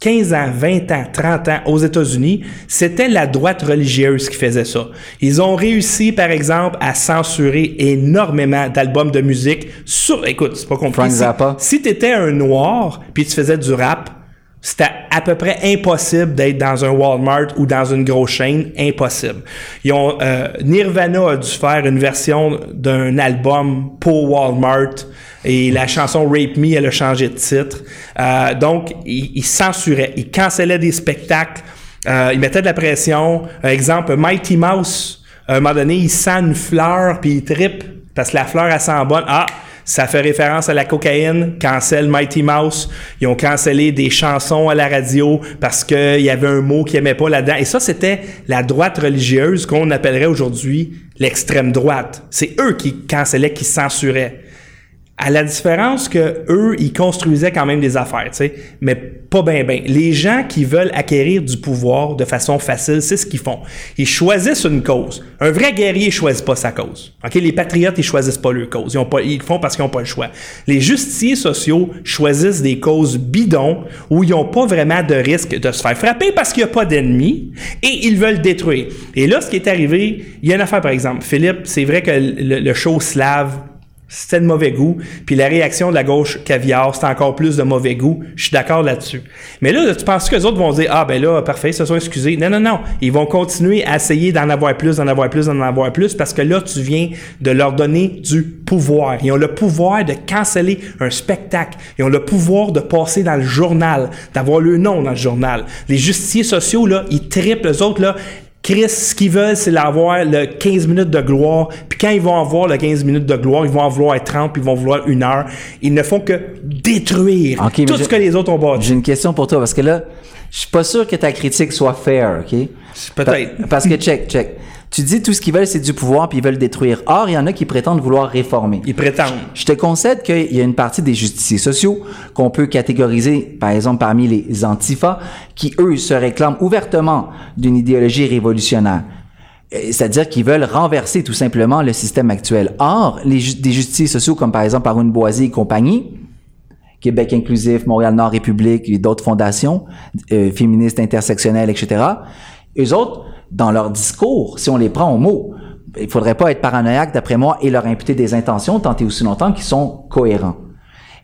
15 ans, 20 ans, 30 ans aux États-Unis, c'était la droite religieuse qui faisait ça. Ils ont réussi, par exemple, à censurer énormément d'albums de musique sur, écoute, c'est pas compliqué. Frank Si-. Si t'étais un noir, puis tu faisais du rap, c'était à peu près impossible d'être dans un Walmart ou dans une grosse chaîne, impossible. Ils ont euh, Nirvana a dû faire une version d'un album pour Walmart et la chanson Rape Me elle a changé de titre. Euh, donc ils, ils censuraient, ils cancellaient des spectacles, euh, ils mettaient de la pression. Euh, exemple Mighty Mouse, à un moment donné il sent une fleur puis il trippe parce que la fleur elle sent bonne. Ah ça fait référence à la cocaïne, cancel Mighty Mouse. Ils ont cancellé des chansons à la radio parce qu'il y avait un mot qu'ils n'aimaient pas là-dedans. Et ça, c'était la droite religieuse qu'on appellerait aujourd'hui l'extrême droite. C'est eux qui cancellaient, qui censuraient. À la différence que eux, ils construisaient quand même des affaires, tu sais, mais pas bien, bien. Les gens qui veulent acquérir du pouvoir de façon facile, c'est ce qu'ils font. Ils choisissent une cause. Un vrai guerrier choisit pas sa cause. Ok, les patriotes, ils choisissent pas leur cause. Ils ont pas, ils font parce qu'ils ont pas le choix. Les justiciers sociaux choisissent des causes bidons où ils ont pas vraiment de risque de se faire frapper parce qu'il y a pas d'ennemis et ils veulent détruire. Et là, ce qui est arrivé, il y a une affaire par exemple. Philippe, c'est vrai que le show slave c'était de mauvais goût. Puis la réaction de la gauche caviar, c'était encore plus de mauvais goût. Je suis d'accord là-dessus. Mais là, tu penses que les autres vont dire Ah, ben là, parfait, ils se sont excusés. Non, non, non. Ils vont continuer à essayer d'en avoir plus, d'en avoir plus, d'en avoir plus, parce que là, tu viens de leur donner du pouvoir. Ils ont le pouvoir de canceller un spectacle. Ils ont le pouvoir de passer dans le journal, d'avoir le nom dans le journal. Les justiciers sociaux, là, ils triplent, eux autres, là, Chris, ce qu'ils veulent, c'est avoir le 15 minutes de gloire. Puis quand ils vont avoir le 15 minutes de gloire, ils vont en vouloir 30, puis ils vont vouloir une heure. Ils ne font que détruire tout je- ce que les autres ont bâti. J'ai une question pour toi parce que là, je suis pas sûr que ta critique soit fair, ok? Peut-être. Pa- Parce que check, check. Tu dis tout ce qu'ils veulent, c'est du pouvoir puis ils veulent détruire. Or, il y en a qui prétendent vouloir réformer. Ils prétendent. Je te concède qu'il y a une partie des justiciers sociaux qu'on peut catégoriser, par exemple, parmi les antifas, qui, eux, se réclament ouvertement d'une idéologie révolutionnaire. Euh, C'est-à-dire qu'ils veulent renverser tout simplement le système actuel. Or, les ju- des justiciers sociaux, comme par exemple Arun Boisier et compagnie, Québec inclusif, Montréal-Nord République et d'autres fondations euh, féministes, intersectionnelles, etc. Eux autres, dans leur discours, si on les prend au mot, il faudrait pas être paranoïaque d'après moi et leur imputer des intentions tant et aussi longtemps qu'ils sont cohérents.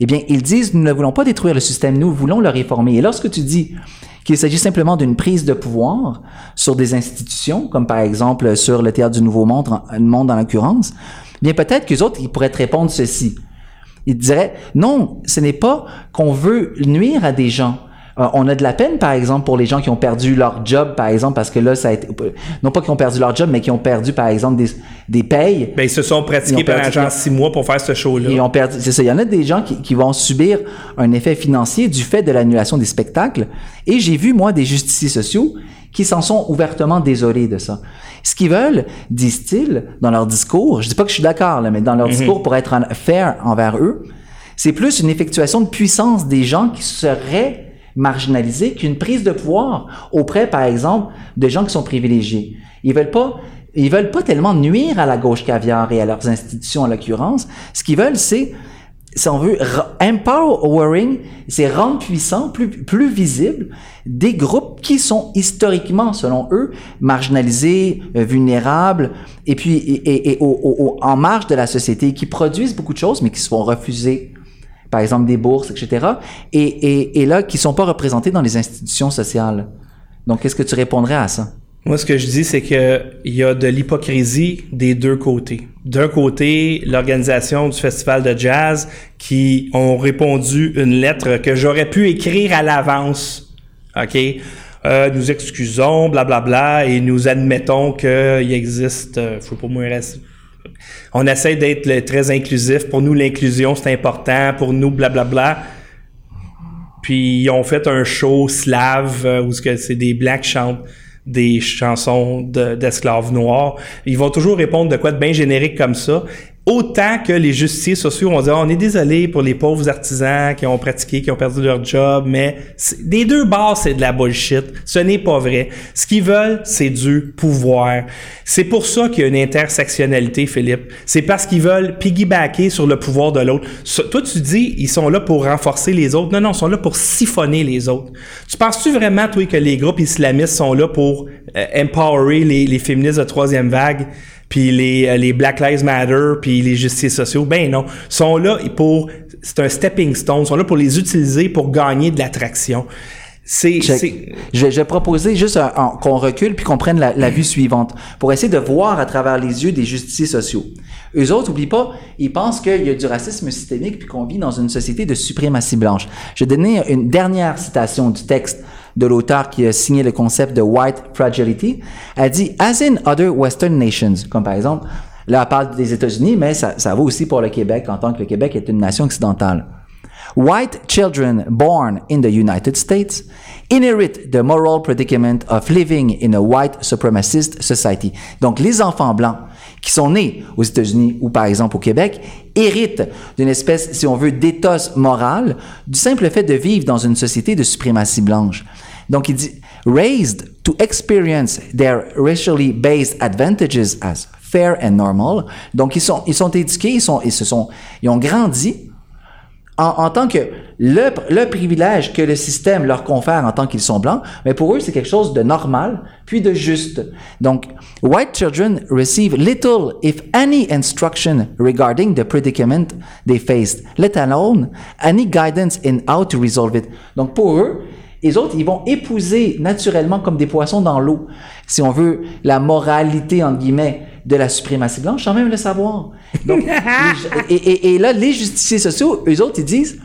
Eh bien, ils disent, nous ne voulons pas détruire le système, nous voulons le réformer. Et lorsque tu dis qu'il s'agit simplement d'une prise de pouvoir sur des institutions, comme par exemple sur le théâtre du Nouveau Monde, monde en l'occurrence, bien peut-être qu'eux autres, ils pourraient te répondre ceci. Il dirait non, ce n'est pas qu'on veut nuire à des gens. Euh, on a de la peine, par exemple, pour les gens qui ont perdu leur job, par exemple, parce que là, ça a été, non pas qui ont perdu leur job, mais qui ont perdu, par exemple, des, des payes. Ben, ils se sont pratiqués pendant genre six mois pour faire ce show-là. Ils ont perdu. C'est ça. Il y en a des gens qui, qui vont subir un effet financier du fait de l'annulation des spectacles. Et j'ai vu, moi, des justiciers sociaux qui s'en sont ouvertement désolés de ça. Ce qu'ils veulent, disent-ils, dans leur discours, je dis pas que je suis d'accord, là, mais dans leur discours, pour être en- fair envers eux, c'est plus une effectuation de puissance des gens qui seraient marginalisés qu'une prise de pouvoir auprès, par exemple, de gens qui sont privilégiés. Ils veulent pas, ils veulent pas tellement nuire à la gauche caviar et à leurs institutions en l'occurrence. Ce qu'ils veulent, c'est, si on veut, empowering, c'est rendre puissant, plus, plus visible, des groupes qui sont historiquement, selon eux, marginalisés, euh, vulnérables, et puis et, et- et au- au- en marge de la société, qui produisent beaucoup de choses, mais qui se font refuser par exemple des bourses, etc. Et, et, là, qui sont pas représentés dans les institutions sociales. Donc, qu'est-ce que tu répondrais à ça? Moi, ce que je dis, c'est que il y a de l'hypocrisie des deux côtés. D'un côté, l'organisation du festival de jazz qui ont répondu une lettre que j'aurais pu écrire à l'avance. OK? Euh, nous excusons, blablabla, et nous admettons qu'il existe, euh, faut pas assis. On essaie d'être très inclusif. Pour nous, l'inclusion, c'est important. Pour nous, blablabla. Puis ils ont fait un show slave euh, où c'est des blacks qui chantent des chansons de- d'esclaves noirs. Ils vont toujours répondre de quoi de bien générique comme ça. Autant que les justiciers sociaux vont dire on est désolé pour les pauvres artisans qui ont pratiqué, qui ont perdu leur job, mais des deux bords c'est de la bullshit. Ce n'est pas vrai. Ce qu'ils veulent, c'est du pouvoir. C'est pour ça qu'il y a une intersectionnalité, Philippe. C'est parce qu'ils veulent piggybacker sur le pouvoir de l'autre. Toi, tu dis ils sont là pour renforcer les autres. Non, non, ils sont là pour siphonner les autres. Tu penses-tu vraiment, toi, que les groupes islamistes sont là pour euh, empowerer les, les féministes de troisième vague? Puis les, euh, les Black Lives Matter, puis les justiciers sociaux, ben non, sont là pour, c'est un stepping stone, sont là pour les utiliser pour gagner de l'attraction. C'est, Je, je vais proposer juste qu'on recule puis qu'on prenne la, la vue suivante pour essayer de voir à travers les yeux des justiciers sociaux. Eux autres, oublie pas, ils pensent qu'il y a du racisme systémique puis qu'on vit dans une société de suprématie blanche. Je vais donner une dernière citation du texte de l'auteur qui a signé le concept de white fragility. Elle dit, as in other Western nations, comme par exemple, là, elle parle des États-Unis, mais ça, ça vaut aussi pour le Québec en tant que le Québec est une nation occidentale. White children born in the United States inherit the moral predicament of living in a white supremacist society. Donc, les enfants blancs qui sont nés aux États-Unis ou par exemple au Québec héritent d'une espèce, si on veut, d'éthos moral du simple fait de vivre dans une société de suprématie blanche. Donc, il dit, raised to experience their racially based advantages as fair and normal. Donc, ils sont, ils sont éduqués, ils sont, ils se sont, ils ont grandi en, en tant que le, le privilège que le système leur confère en tant qu'ils sont blancs, mais pour eux, c'est quelque chose de normal, puis de juste. Donc, white children receive little, if any, instruction regarding the predicament they faced, let alone any guidance in how to resolve it. Donc, pour eux, les autres, ils vont épouser naturellement comme des poissons dans l'eau, si on veut, la moralité, entre guillemets, de la suprématie blanche, sans même le savoir. Donc, les- et, et- et là, les justiciers sociaux, eux autres, ils disent,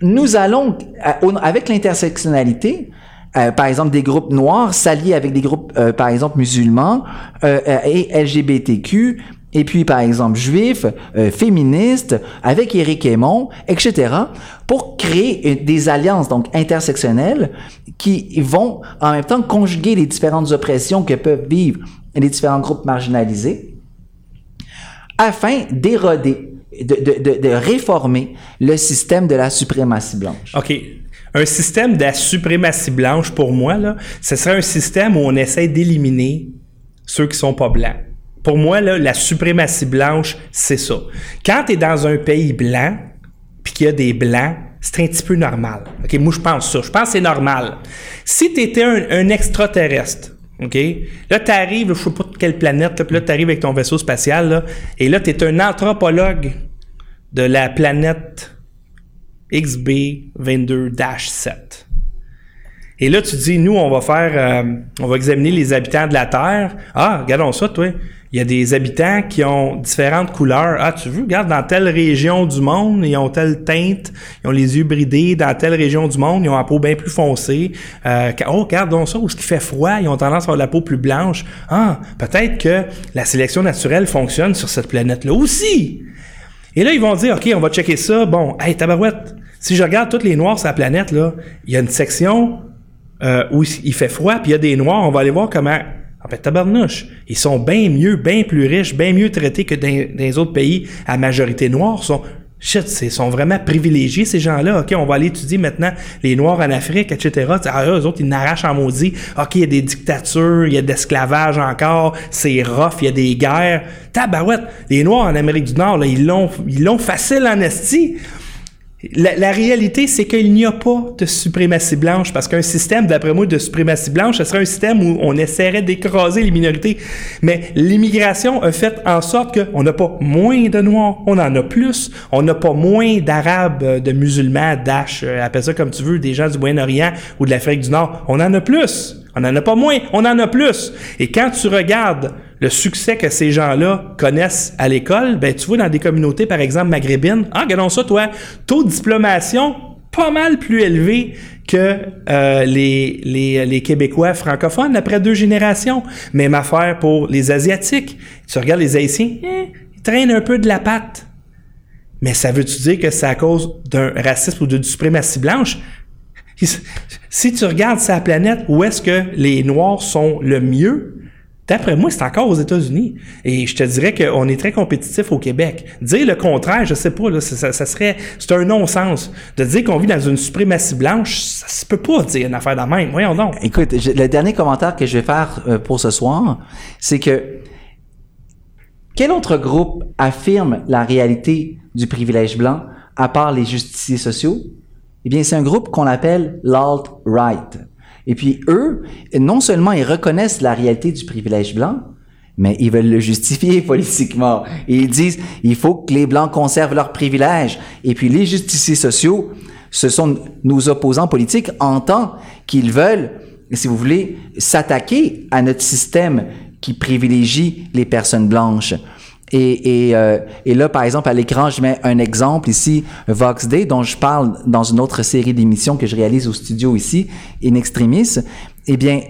nous allons, euh, avec l'intersectionnalité, euh, par exemple, des groupes noirs s'allier avec des groupes, euh, par exemple, musulmans et LGBTQ, et puis, par exemple, juifs, féministes, avec Éric Aymon, etc., pour créer des alliances, donc intersectionnelles, qui vont en même temps conjuguer les différentes oppressions que peuvent vivre les différents groupes marginalisés, afin d'éroder, de, réformer le système de la suprématie blanche. OK. Un système de la suprématie blanche, pour moi, ce serait un système où on essaie d'éliminer ceux qui sont pas blancs. Pour moi, la suprématie blanche, c'est ça. Quand tu es dans un pays blanc, puis qu'il y a des blancs, c'est un petit peu normal. OK, moi, je pense ça. Je pense que c'est normal. Si tu étais un extraterrestre, OK? Là, tu arrives, je sais pas de quelle planète, là, puis là, tu arrives avec ton vaisseau spatial, là, et là, tu es un anthropologue de la planète XB22-7. Et là, tu dis, nous, on va faire, euh, on va examiner les habitants de la Terre. Ah, regardons ça, toi. Il y a des habitants qui ont différentes couleurs. Ah, tu veux, regarde, dans telle région du monde, ils ont telle teinte, ils ont les yeux bridés. Dans telle région du monde, ils ont la peau bien plus foncée. Euh, oh, regarde donc ça, où ce qui fait froid, ils ont tendance à avoir la peau plus blanche. Ah, peut-être que la sélection naturelle fonctionne sur cette planète-là aussi. Et là, ils vont dire, OK, on va checker ça. Bon, hey, tabarouette, si je regarde tous les noirs sur la planète, là, il y a une section euh, où il fait froid, puis il y a des noirs, on va aller voir comment... En fait, tabarnouche, ils sont bien mieux, bien plus riches, bien mieux traités que dans, dans les autres pays à majorité noire. Sont, shit, ils sont vraiment privilégiés, ces gens-là. OK, on va aller étudier maintenant les Noirs en Afrique, etc. Ah, eux autres, ils n'arrachent en maudit. OK, il y a des dictatures, il y a de l'esclavage encore, c'est rough, il y a des guerres. Tabarouette, les Noirs en Amérique du Nord, là, ils l'ont ils l'ont facile en esti. La, la réalité, c'est qu'il n'y a pas de suprématie blanche, parce qu'un système, d'après moi, de suprématie blanche, ce serait un système où on essaierait d'écraser les minorités. Mais l'immigration a fait en sorte qu'on n'a pas moins de Noirs, on en a plus. On n'a pas moins d'Arabes, euh, de musulmans, d'Ash, euh, appelle ça comme tu veux, des gens du Moyen-Orient ou de l'Afrique du Nord. On en a plus. On n'en a pas moins, on en a plus. Et quand tu regardes le succès que ces gens-là connaissent à l'école, ben tu vois dans des communautés, par exemple maghrébines, ah, regardons ça, toi, taux de diplomation pas mal plus élevé que euh, les, Québécois francophones après deux générations. Même affaire pour les Asiatiques. Tu regardes les Haïtiens, eh, ils traînent un peu de la patte. Mais ça veut-tu dire que c'est à cause d'un racisme ou d'une suprématie blanche? Si tu regardes sa planète, où est-ce que les Noirs sont le mieux? D'après moi, c'est encore aux États-Unis. Et je te dirais qu'on est très compétitif au Québec. Dire le contraire, je sais pas, ça, serait, c'est un non-sens. De dire qu'on vit dans une suprématie blanche, ça se peut pas dire une affaire de même. Voyons donc. Écoute, le dernier commentaire que je vais faire euh, pour ce soir, c'est que quel autre groupe affirme la réalité du privilège blanc à part les justiciers sociaux? Eh bien, c'est un groupe qu'on appelle l'alt-right. Et puis, eux, non seulement ils reconnaissent la réalité du privilège blanc, mais ils veulent le justifier politiquement. Ils disent, il faut que les Blancs conservent leurs privilèges. Et puis, les justiciers sociaux, ce sont nos opposants politiques en tant qu'ils veulent, si vous voulez, s'attaquer à notre système qui privilégie les personnes blanches. Euh, et là, par exemple, à l'écran, je mets un exemple ici, Vox Day, dont je parle dans une autre série d'émissions que je réalise au studio ici, In Extremis. Eh bien,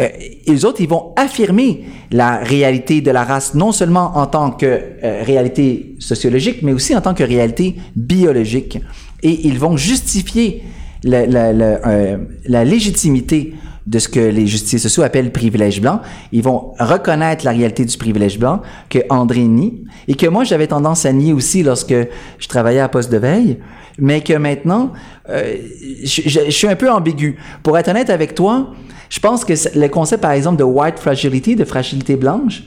euh, les autres, ils vont affirmer la réalité de la race, non seulement en tant que euh, réalité sociologique, mais aussi en tant que réalité biologique. Et ils vont justifier euh, la légitimité de ce que les justiciers sociaux appellent privilège blanc. Ils vont reconnaître la réalité du privilège blanc que André nie et que moi j'avais tendance à nier aussi lorsque je travaillais à poste de veille, mais que maintenant euh, je, suis un peu ambigu. Pour être honnête avec toi, je pense que le concept par exemple de white fragility, de fragilité blanche,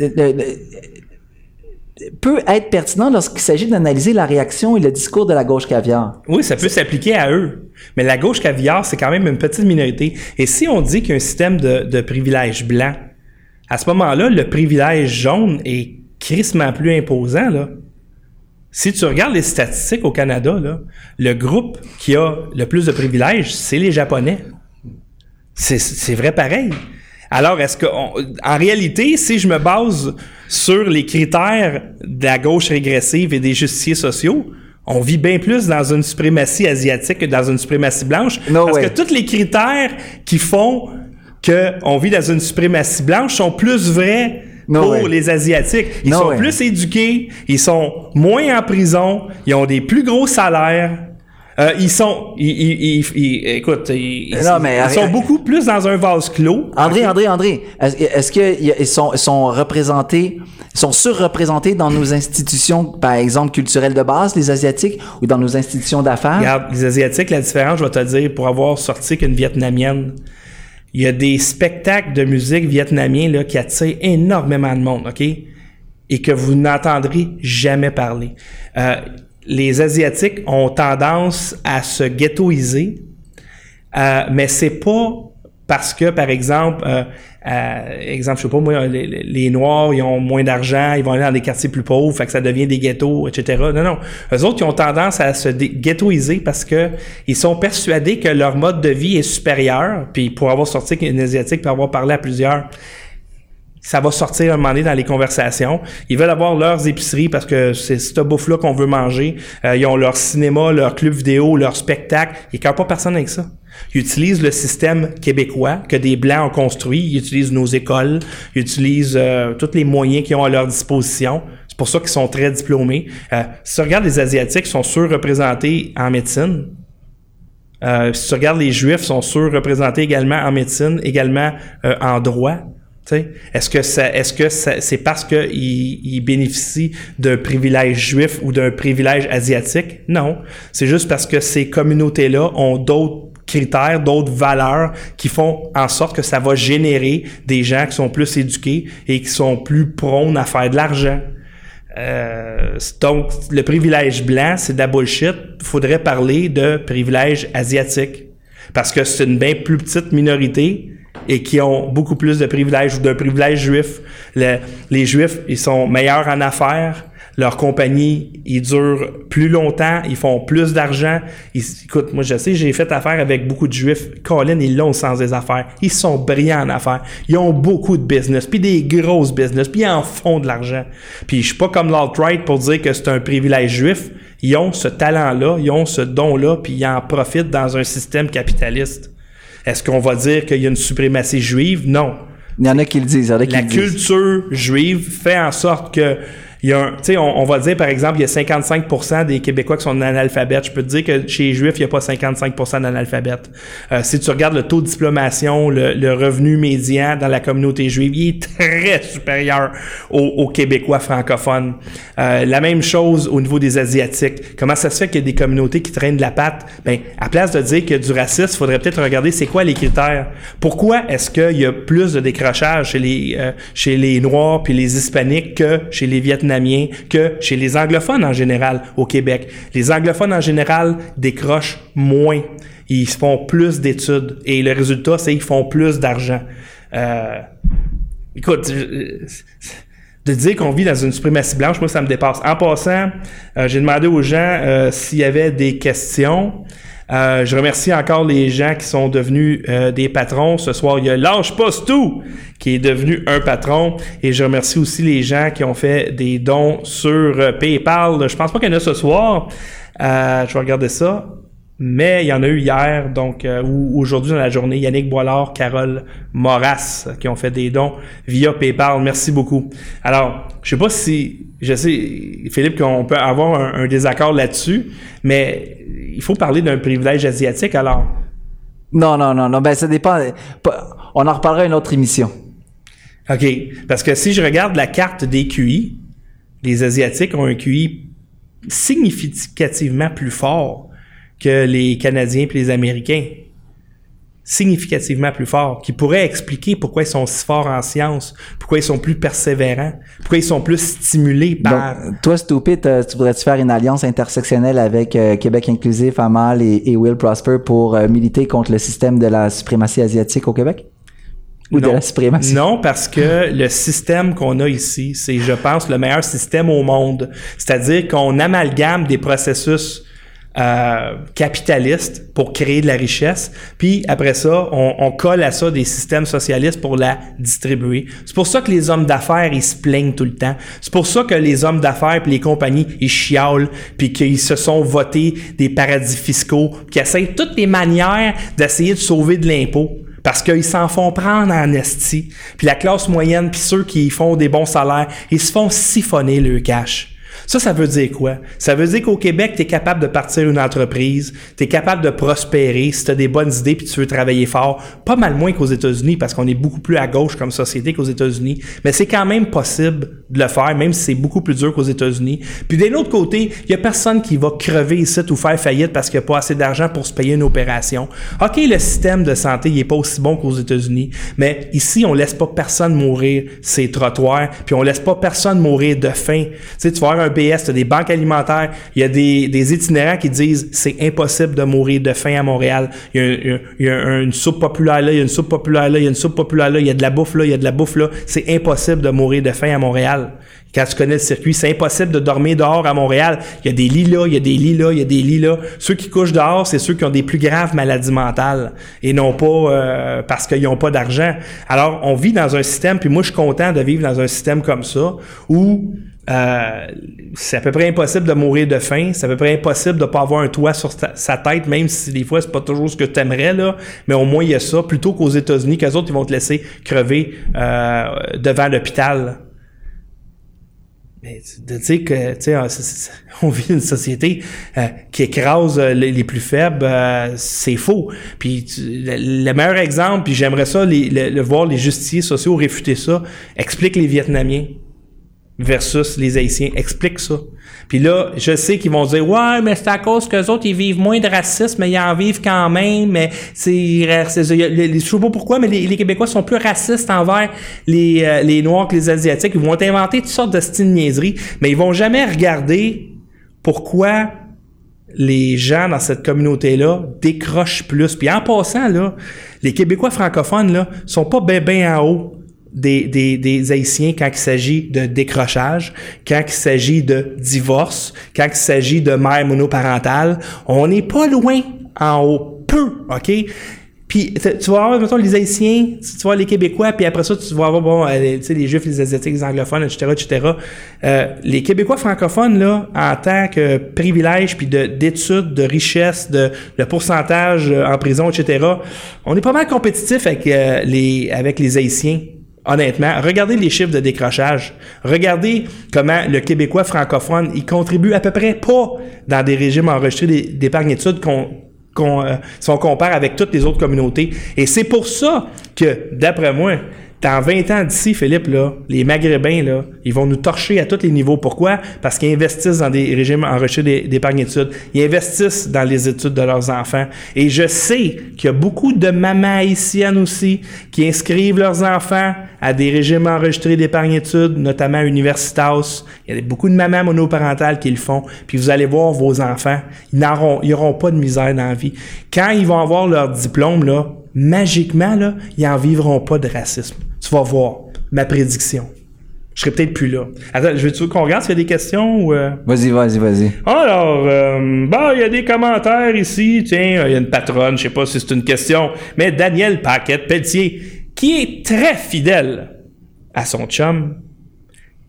euh, de- peut être pertinent lorsqu'il s'agit d'analyser la réaction et le discours de la gauche caviar. Oui, ça peut s'appliquer à eux. Mais la gauche caviar, c'est quand même une petite minorité. Et si on dit qu'il y a un système de, de privilèges blancs, à ce moment-là, le privilège jaune est crissement plus imposant. Si tu regardes les statistiques au Canada, le groupe qui a le plus de privilèges, c'est les Japonais. C'est, vrai pareil. Alors, est-ce que, en réalité, si je me base sur les critères de la gauche régressive et des justiciers sociaux, on vit bien plus dans une suprématie asiatique que dans une suprématie blanche. No parce way. que tous les critères qui font que on vit dans une suprématie blanche sont plus vrais No pour way. les Asiatiques. Ils No sont way. plus éduqués, ils sont moins en prison, ils ont des plus gros salaires. Euh, ils sont, ils, ils- écoute, ils, ils- Non, mais ils sont beaucoup plus dans un vase clos. André, André, André, est-ce qu'ils sont, sont représentés, sont surreprésentés dans nos institutions, par exemple, culturelles de base, les Asiatiques, ou dans nos institutions d'affaires? Regarde, les Asiatiques, la différence, je vais te dire, pour avoir sorti qu'une Vietnamienne, il y a des spectacles de musique vietnamiens là, qui attirent énormément de monde, OK? Et que vous n'entendrez jamais parler. Euh, les Asiatiques ont tendance à se ghettoiser, euh, mais c'est pas parce que, par exemple, euh, euh, exemple, je sais pas moi, les, Noirs, ils ont moins d'argent, ils vont aller dans des quartiers plus pauvres, fait que ça devient des ghettos, etc. Non, non. Eux autres, ils ont tendance à se ghettoiser parce que ils sont persuadés que leur mode de vie est supérieur, puis pour avoir sorti qu'une Asiatique, pour avoir parlé à plusieurs, ça va sortir un moment donné dans les conversations. Ils veulent avoir leurs épiceries parce que c'est cette bouffe-là qu'on veut manger. Euh, ils ont leur cinéma, leur club vidéo, leur spectacle. Ils ne pas personne avec ça. Ils utilisent le système québécois que des Blancs ont construit. Ils utilisent nos écoles. Ils utilisent euh, tous les moyens qu'ils ont à leur disposition. C'est pour ça qu'ils sont très diplômés. Euh, si tu regardes les Asiatiques, ils sont surreprésentés en médecine. Euh, si tu regardes les Juifs, sont surreprésentés également en médecine, également euh, en droit. Est-ce que ça, est-ce que c'est parce qu'ils ils bénéficient d'un privilège juif ou d'un privilège asiatique? Non. C'est juste parce que ces communautés-là ont d'autres critères, d'autres valeurs qui font en sorte que ça va générer des gens qui sont plus éduqués et qui sont plus prônes à faire de l'argent. Euh, donc, le privilège blanc, c'est de la bullshit. Faudrait parler de privilège asiatique. Parce que c'est une bien plus petite minorité et qui ont beaucoup plus de privilèges ou d'un privilège juif. Le- les juifs, ils sont meilleurs en affaires. Leur compagnie, ils durent plus longtemps, ils font plus d'argent. Écoute, moi je sais, j'ai fait affaire avec beaucoup de juifs. Colin, ils l'ont sans des affaires. Ils sont brillants en affaires. Ils ont beaucoup de business, puis des grosses business, puis ils en font de l'argent. Puis je suis pas comme l'alt-right pour dire que c'est un privilège juif. Ils ont ce talent-là, ils ont ce don-là, puis ils en profitent dans un système capitaliste. Est-ce qu'on va dire qu'il y a une suprématie juive? Non. Il y en a qui le disent, il y en a qui La le disent. culture juive fait en sorte que il y a on, on va dire par exemple, il y a 55% des Québécois qui sont analphabètes. Je peux te dire que chez les Juifs, il n'y a pas 55% d'analphabètes. Euh, si tu regardes le taux de diplomation, le, le revenu médian dans la communauté juive, il est très supérieur aux, aux Québécois francophones. Euh, la même chose au niveau des Asiatiques. Comment ça se fait qu'il y a des communautés qui traînent de la patte? Ben, à place de dire qu'il y a du racisme, il faudrait peut-être regarder c'est quoi les critères. Pourquoi est-ce qu'il y a plus de décrochage chez les, euh, chez les Noirs puis les Hispaniques que chez les Vietnamiens, que chez les anglophones en général au Québec? Les anglophones en général décrochent moins. Ils font plus d'études et le résultat, c'est qu'ils font plus d'argent. Euh, écoute, de dire qu'on vit dans une suprématie blanche, moi, ça me dépasse. En passant, euh, j'ai demandé aux gens euh, s'il y avait des questions. Euh, je remercie encore les gens qui sont devenus euh, des patrons. Ce soir, il y a Lâche pas tout qui est devenu un patron. Et je remercie aussi les gens qui ont fait des dons sur euh, PayPal. Je pense pas qu'il y en a ce soir. Euh, je vais regarder ça. Mais il y en a eu hier, donc, euh, ou aujourd'hui dans la journée, Yannick Boilard, Carole Moras, qui ont fait des dons via PayPal. Merci beaucoup. Alors, je sais pas si, je sais, Philippe, qu'on peut avoir un, un désaccord là-dessus, mais il faut parler d'un privilège asiatique, alors. Non, non, non, non, ben ça dépend. On en reparlera une autre émission. OK. Parce que si je regarde la carte des QI, les Asiatiques ont un QI significativement plus fort que les Canadiens et les Américains. significativement plus forts, qui pourraient expliquer pourquoi ils sont si forts en sciences, pourquoi ils sont plus persévérants, pourquoi ils sont plus stimulés par... Donc, toi, Stupid, euh, tu voudrais-tu faire une alliance intersectionnelle avec euh, Québec Inclusif, Amal et, et Will Prosper pour euh, militer contre le système de la suprématie asiatique au Québec? Ou de la suprématie? Non, parce que le système qu'on a ici, c'est, je pense, le meilleur système au monde. C'est-à-dire qu'on amalgame des processus euh, capitalistes pour créer de la richesse, puis après ça, on, on colle à ça des systèmes socialistes pour la distribuer. C'est pour ça que les hommes d'affaires, ils se plaignent tout le temps. C'est pour ça que les hommes d'affaires puis les compagnies, ils chiolent, puis qu'ils se sont votés des paradis fiscaux, qui essayent toutes les manières d'essayer de sauver de l'impôt. Parce qu'ils s'en font prendre en esti. Puis la classe moyenne, puis ceux qui font des bons salaires, ils se font siphonner le cash. Ça, ça veut dire quoi? Ça veut dire qu'au Québec, tu es capable de partir une entreprise, tu es capable de prospérer si tu as des bonnes idées puis tu veux travailler fort. Pas mal moins qu'aux États-Unis parce qu'on est beaucoup plus à gauche comme société qu'aux États-Unis. Mais c'est quand même possible de le faire, même si c'est beaucoup plus dur qu'aux États-Unis. Puis d'un autre côté, il y a personne qui va crever ici ou faire faillite parce qu'il n'y a pas assez d'argent pour se payer une opération. OK, le système de santé, il est pas aussi bon qu'aux États-Unis, mais ici, on laisse pas personne mourir ces trottoirs, puis on laisse pas personne mourir de faim. Tu sais, tu vas avoir un BS, tu as des banques alimentaires, il y a des, itinérants qui disent c'est impossible de mourir de faim à Montréal. Il y a, un- il y a un- une soupe populaire là, il y a une soupe populaire là, il y a une soupe populaire là, il y a de la bouffe là, il y a de la bouffe là. C'est impossible de mourir de faim à Montréal. Quand tu connais le circuit, c'est impossible de dormir dehors à Montréal. Il y a des lits là, il y a des lits là, il y a des lits là. Ceux qui couchent dehors, c'est ceux qui ont des plus graves maladies mentales et non pas euh, parce qu'ils n'ont pas d'argent. Alors, on vit dans un système, puis moi, je suis content de vivre dans un système comme ça où euh, c'est à peu près impossible de mourir de faim. C'est à peu près impossible de pas avoir un toit sur sa, tête, même si des fois c'est pas toujours ce que tu aimerais là. Mais au moins il y a ça, plutôt qu'aux États-Unis, qu'eux autres ils vont te laisser crever euh, devant l'hôpital. Mais de dire que, tu sais, on- vit une société euh, qui écrase euh, les, plus faibles, euh, c'est faux. Puis tu- le, le meilleur exemple, puis j'aimerais ça le, le voir les justiciers sociaux réfuter ça, explique les Vietnamiens versus les Haïtiens. Explique ça. Puis là, je sais qu'ils vont dire Ouais, mais c'est à cause qu'eux autres, ils vivent moins de racisme, mais ils en vivent quand même. Mais c'est. Je sais pas pourquoi, mais les, Québécois sont plus racistes envers les, euh, les Noirs que les Asiatiques. Ils vont inventer toutes sortes de styles niaiseries, mais ils vont jamais regarder pourquoi les gens dans cette communauté-là décrochent plus. Puis en passant, là, les Québécois francophones, là, sont pas ben ben en haut des, des, des Haïtiens quand il s'agit de décrochage, quand il s'agit de divorce, quand il s'agit de mère monoparentale. On n'est pas loin en haut. Peu, OK? Puis tu vas avoir, mettons, les Haïtiens, tu, tu vas les Québécois, puis après ça, tu vas avoir, bon, euh, les, tu sais, les Juifs, les Asiatiques, les anglophones, etc., etc. Euh, les Québécois francophones, là, en tant que privilège, puis de- d'études, de, richesse, de, de pourcentage euh, en prison, etc., on est pas mal compétitif avec, euh, les, avec les Haïtiens. Honnêtement, regardez les chiffres de décrochage. Regardez comment le Québécois francophone, il contribue à peu près pas dans des régimes enregistrés d'é- d'épargne-études qu'on qu'on, euh, si on compare avec toutes les autres communautés. Et c'est pour ça que, d'après moi, dans 20 ans d'ici, Philippe, là, les Maghrébins, là, ils vont nous torcher à tous les niveaux. Pourquoi? Parce qu'ils investissent dans des régimes enrichis d'é- d'épargne-études. Ils investissent dans les études de leurs enfants. Et je sais qu'il y a beaucoup de mamans haïtiennes aussi qui inscrivent leurs enfants à des régimes enregistrés d'épargne-études, notamment à Universitas. Il y a beaucoup de mamans monoparentales qui le font. Puis vous allez voir vos enfants, ils n'auront ils auront pas de misère dans la vie. Quand ils vont avoir leur diplôme, là, magiquement, là, ils en vivront pas de racisme. Tu vas voir ma prédiction. Je serai peut-être plus là. Attends, je veux qu'on regarde s'il y a des questions ou... euh? Vas-y, vas-y, vas-y. Alors, euh, bon, il y a des commentaires ici. Tiens, il y a une patronne, je sais pas si c'est une question, mais Daniel Paquette Pelletier, qui est très fidèle à son chum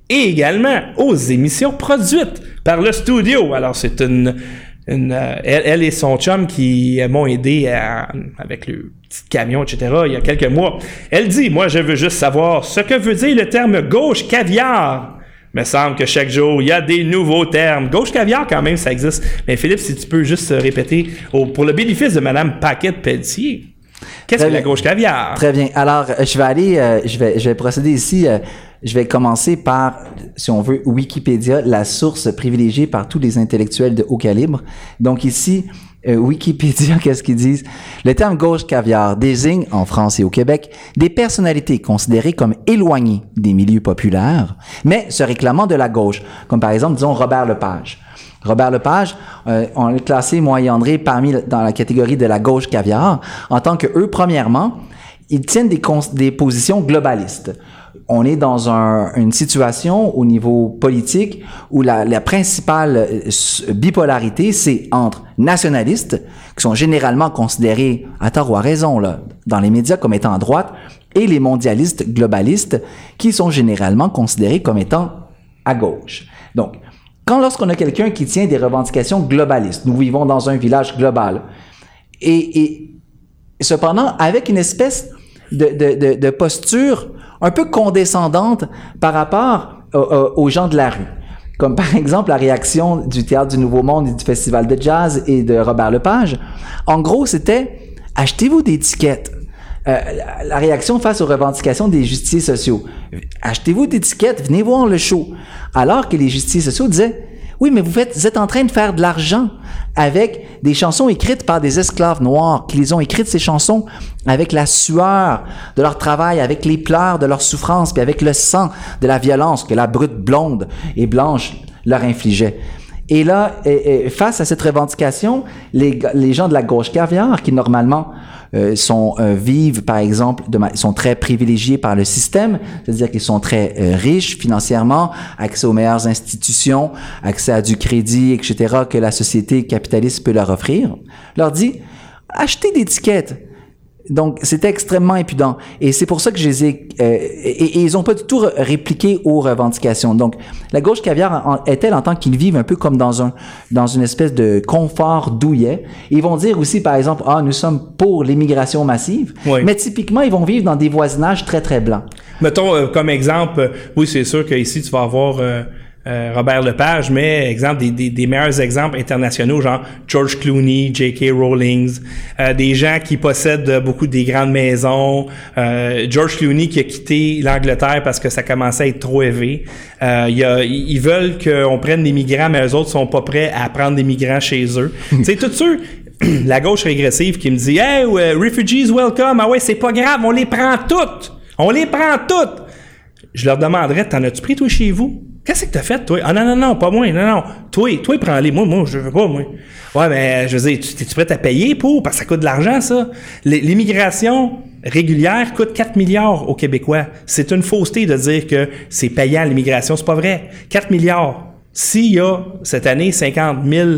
et également aux émissions produites par le studio. Alors, c'est une... une, euh, elle, elle et son chum qui m'ont aidé à- avec le petit camion, etc., il y a quelques mois. Elle dit, moi, je veux juste savoir ce que veut dire le terme gauche caviar. Me semble que chaque jour, il y a des nouveaux termes. Gauche caviar, quand même, ça existe. Mais Philippe, si tu peux juste euh, répéter pour le bénéfice de Madame Paquette Pelletier, qu'est-ce que la gauche caviar? Très bien. Alors, euh, je vais aller, euh, je vais, je vais procéder ici. euh, je vais commencer par, si on veut, Wikipédia, la source privilégiée par tous les intellectuels de haut calibre. Donc ici, euh, Wikipédia, qu'est-ce qu'ils disent? Le terme gauche caviar désigne, en France et au Québec, des personnalités considérées comme éloignées des milieux populaires, mais se réclamant de la gauche, comme par exemple, disons, Robert Lepage. Robert Lepage, euh, on l'a classé, moi et André, parmi dans la catégorie de la gauche caviar, en tant que eux, premièrement, ils tiennent des, des positions globalistes on est dans un, une situation au niveau politique où la, principale euh, bipolarité, c'est entre nationalistes, qui sont généralement considérés, à tort ou à raison, là, dans les médias comme étant à droite, et les mondialistes globalistes, qui sont généralement considérés comme étant à gauche. Donc, quand lorsqu'on a quelqu'un qui tient des revendications globalistes, nous vivons dans un village global, et, cependant, avec une espèce de posture un peu condescendante par rapport aux gens de la rue. Comme par exemple la réaction du Théâtre du Nouveau Monde et du Festival de Jazz et de Robert Lepage. En gros, c'était achetez-vous des tickets. Euh, la réaction face aux revendications des justiciers sociaux. Achetez-vous des tickets, venez voir le show. Alors que les justiciers sociaux disaient oui, mais vous, êtes en train de faire de l'argent avec des chansons écrites par des esclaves noirs, qui les ont écrites, ces chansons, avec la sueur de leur travail, avec les pleurs de leur souffrance, puis avec le sang de la violence que la brute blonde et blanche leur infligeait. Et là, face à cette revendication, les, gens de la gauche caviar, qui normalement euh, sont euh, vivent par exemple, de, sont très privilégiés par le système, c'est-à-dire qu'ils sont très euh, riches financièrement, accès aux meilleures institutions, accès à du crédit, etc. que la société capitaliste peut leur offrir, leur dit achetez des tickets donc, c'était extrêmement impudent. Et c'est pour ça que je les ai... Euh, et, ils ont pas du tout répliqué aux revendications. Donc, la gauche caviar est-elle en tant qu'ils vivent un peu comme dans un dans une espèce de confort douillet? Ils vont dire aussi, par exemple, ah, nous sommes pour l'immigration massive. Mais typiquement, ils vont vivre dans des voisinages très, très blancs. Mettons, euh, comme exemple, euh, oui, c'est sûr qu'ici, tu vas avoir... Euh, Robert Lepage, mais exemple des, des, des, meilleurs exemples internationaux, genre George Clooney, J.K. Rowling, euh, des gens qui possèdent beaucoup des grandes maisons. Euh, George Clooney qui a quitté l'Angleterre parce que ça commençait à être trop élevé. Y a, ils veulent qu'on prenne des migrants, mais eux autres sont pas prêts à prendre des migrants chez eux. sais, tout ceux la gauche régressive qui me dit Hey, refugees welcome, ah ouais, c'est pas grave, on les prend toutes! On les prend toutes! Je leur demanderais, t'en as-tu pris toi chez vous? Qu'est-ce que t'as fait, toi? Ah non, non, non, pas moi, non, non. Toi, toi, prends-les. Moi, moi, je veux pas, moi. Ouais, mais je veux dire, tu, es-tu prêt à payer pour? Parce que ça coûte de l'argent, ça. L'immigration régulière coûte 4 milliards aux Québécois. C'est une fausseté de dire que c'est payant l'immigration. C'est pas vrai. 4 milliards. S'il y a cette année 50 000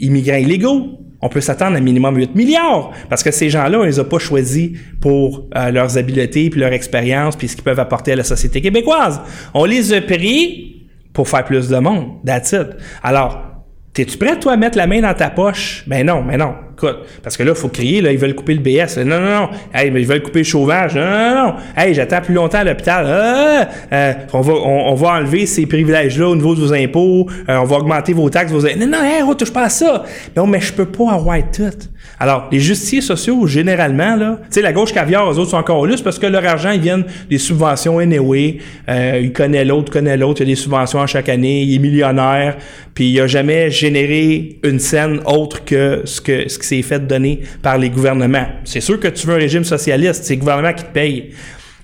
immigrants illégaux, on peut s'attendre à minimum 8 milliards parce que ces gens-là, on les a pas choisis pour euh, leurs habiletés puis leur expérience puis ce qu'ils peuvent apporter à la société québécoise. On les a pris pour faire plus de monde. That's. Alors, T'es-tu prêt, toi, à mettre la main dans ta poche? Ben non, mais non. Écoute, parce que là, il faut crier, là, ils veulent couper le BS. Non, non, non. Hey, mais ils veulent couper le chauffage. Non, non, non. Hey, j'attends plus longtemps à l'hôpital. Ah, euh, on, va, on, va enlever ces privilèges-là au niveau de vos impôts. Euh, on va augmenter vos taxes. Vos... Non, non, hey, on touche pas à ça. Non, mais je peux pas avoir tout. Alors, les justiciers sociaux, généralement, là, tu sais, la gauche caviar, eux autres sont encore lustres parce que leur argent, ils viennent des subventions anyway. Euh, ils connaissent l'autre, connaissent l'autre. Il y a des subventions à chaque année. Il est millionnaire. Puis il a jamais généré une scène autre que ce que ce qui s'est fait donner par les gouvernements. C'est sûr que tu veux un régime socialiste, c'est le gouvernement qui te paye.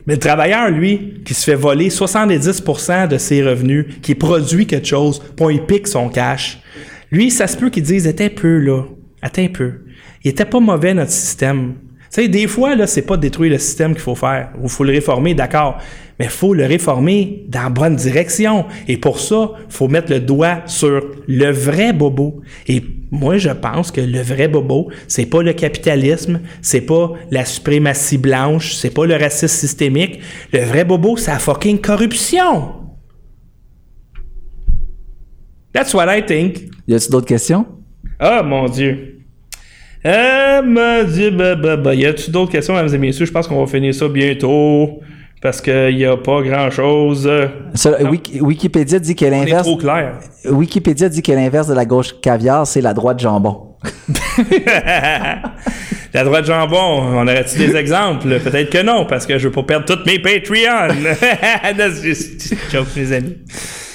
Mais le travailleur, lui, qui se fait voler 70% de ses revenus, qui produit quelque chose, pour il pique son cash, lui, ça se peut qu'il dise, attends un peu, là, attends un peu. Il était pas mauvais, notre système. Tu sais, des fois, là, c'est pas détruire le système qu'il faut faire. Il faut le réformer, d'accord. Mais il faut le réformer dans la bonne direction. Et pour ça, il faut mettre le doigt sur le vrai bobo. Et moi, je pense que le vrai bobo, c'est pas le capitalisme, c'est pas la suprématie blanche, c'est pas le racisme systémique. Le vrai bobo, c'est la fucking corruption. That's what I think. Y a-t-il d'autres questions? Ah, mon Dieu. Euh, mon Dieu, bah, bah, bah. Y a-tu d'autres questions, mesdames et messieurs? Je pense qu'on va finir ça bientôt. Parce qu'il n'y a pas grand-chose. Wikipédia dit que l'inverse. trop clair. Wikipédia dit que l'inverse de la gauche caviar, c'est la droite jambon. la droite jambon, on aurait-tu des exemples? Peut-être que non, parce que je veux pas perdre toutes mes Patreons. joke, mes amis.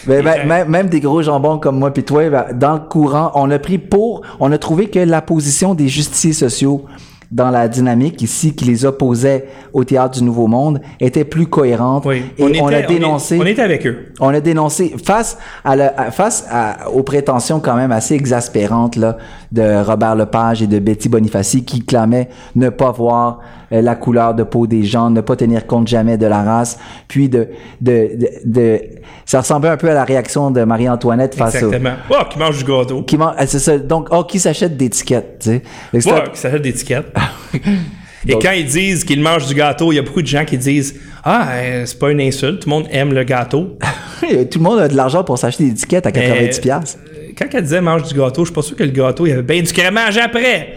Ben, ben, même, même des gros jambons comme moi puis toi, ben, dans le courant, on a pris pour, on a trouvé que la position des justiciers sociaux dans la dynamique ici qui les opposait au théâtre du Nouveau Monde était plus cohérente Oui. et on, a était- dénoncé On, est- on était avec eux. on a dénoncé face à, la- face à- aux prétentions quand même assez exaspérantes là, de Robert Lepage et de Betty Bonifaci qui clamaient ne pas voir euh, la couleur de peau des gens, ne pas tenir compte jamais de la race, puis de de, de, de- ça ressemblait un peu à la réaction de Marie-Antoinette face au Exactement. Oh, qui mange du gâteau. qui man- ah, c'est ça donc oh qui s'achète d'étiquettes, tu sais. Ouais, qui s'achète des étiquettes. Et Donc- quand ils disent qu'ils mangent du gâteau, il y a beaucoup de gens qui disent Ah, euh, c'est pas une insulte, tout le monde aime le gâteau. tout le monde a de l'argent pour s'acheter des étiquettes à 90 pièces. Euh, Quand elle disait mange du gâteau, je suis pas sûr que le gâteau, il y avait bien du crémage après.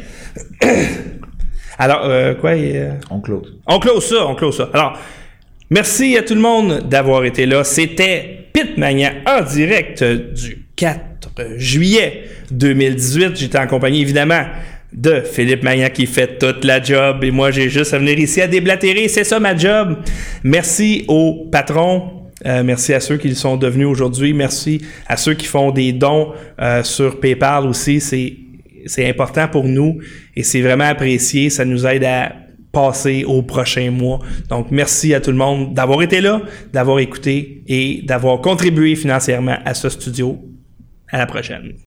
Alors, euh, quoi euh, On close. On close ça, on close ça. Alors, merci à tout le monde d'avoir été là. C'était Pitmania en direct du 4 juillet 2018. J'étais en compagnie, évidemment, de Philippe Magnan qui fait toute la job et moi, j'ai juste à venir ici à déblatérer. C'est ça ma job. Merci aux patrons. Euh, merci à ceux qui sont devenus aujourd'hui. Merci à ceux qui font des dons euh, sur PayPal aussi. C'est c'est important pour nous et c'est vraiment apprécié. Ça nous aide à passer au prochain mois. Donc, merci à tout le monde d'avoir été là, d'avoir écouté et d'avoir contribué financièrement à ce studio. À la prochaine.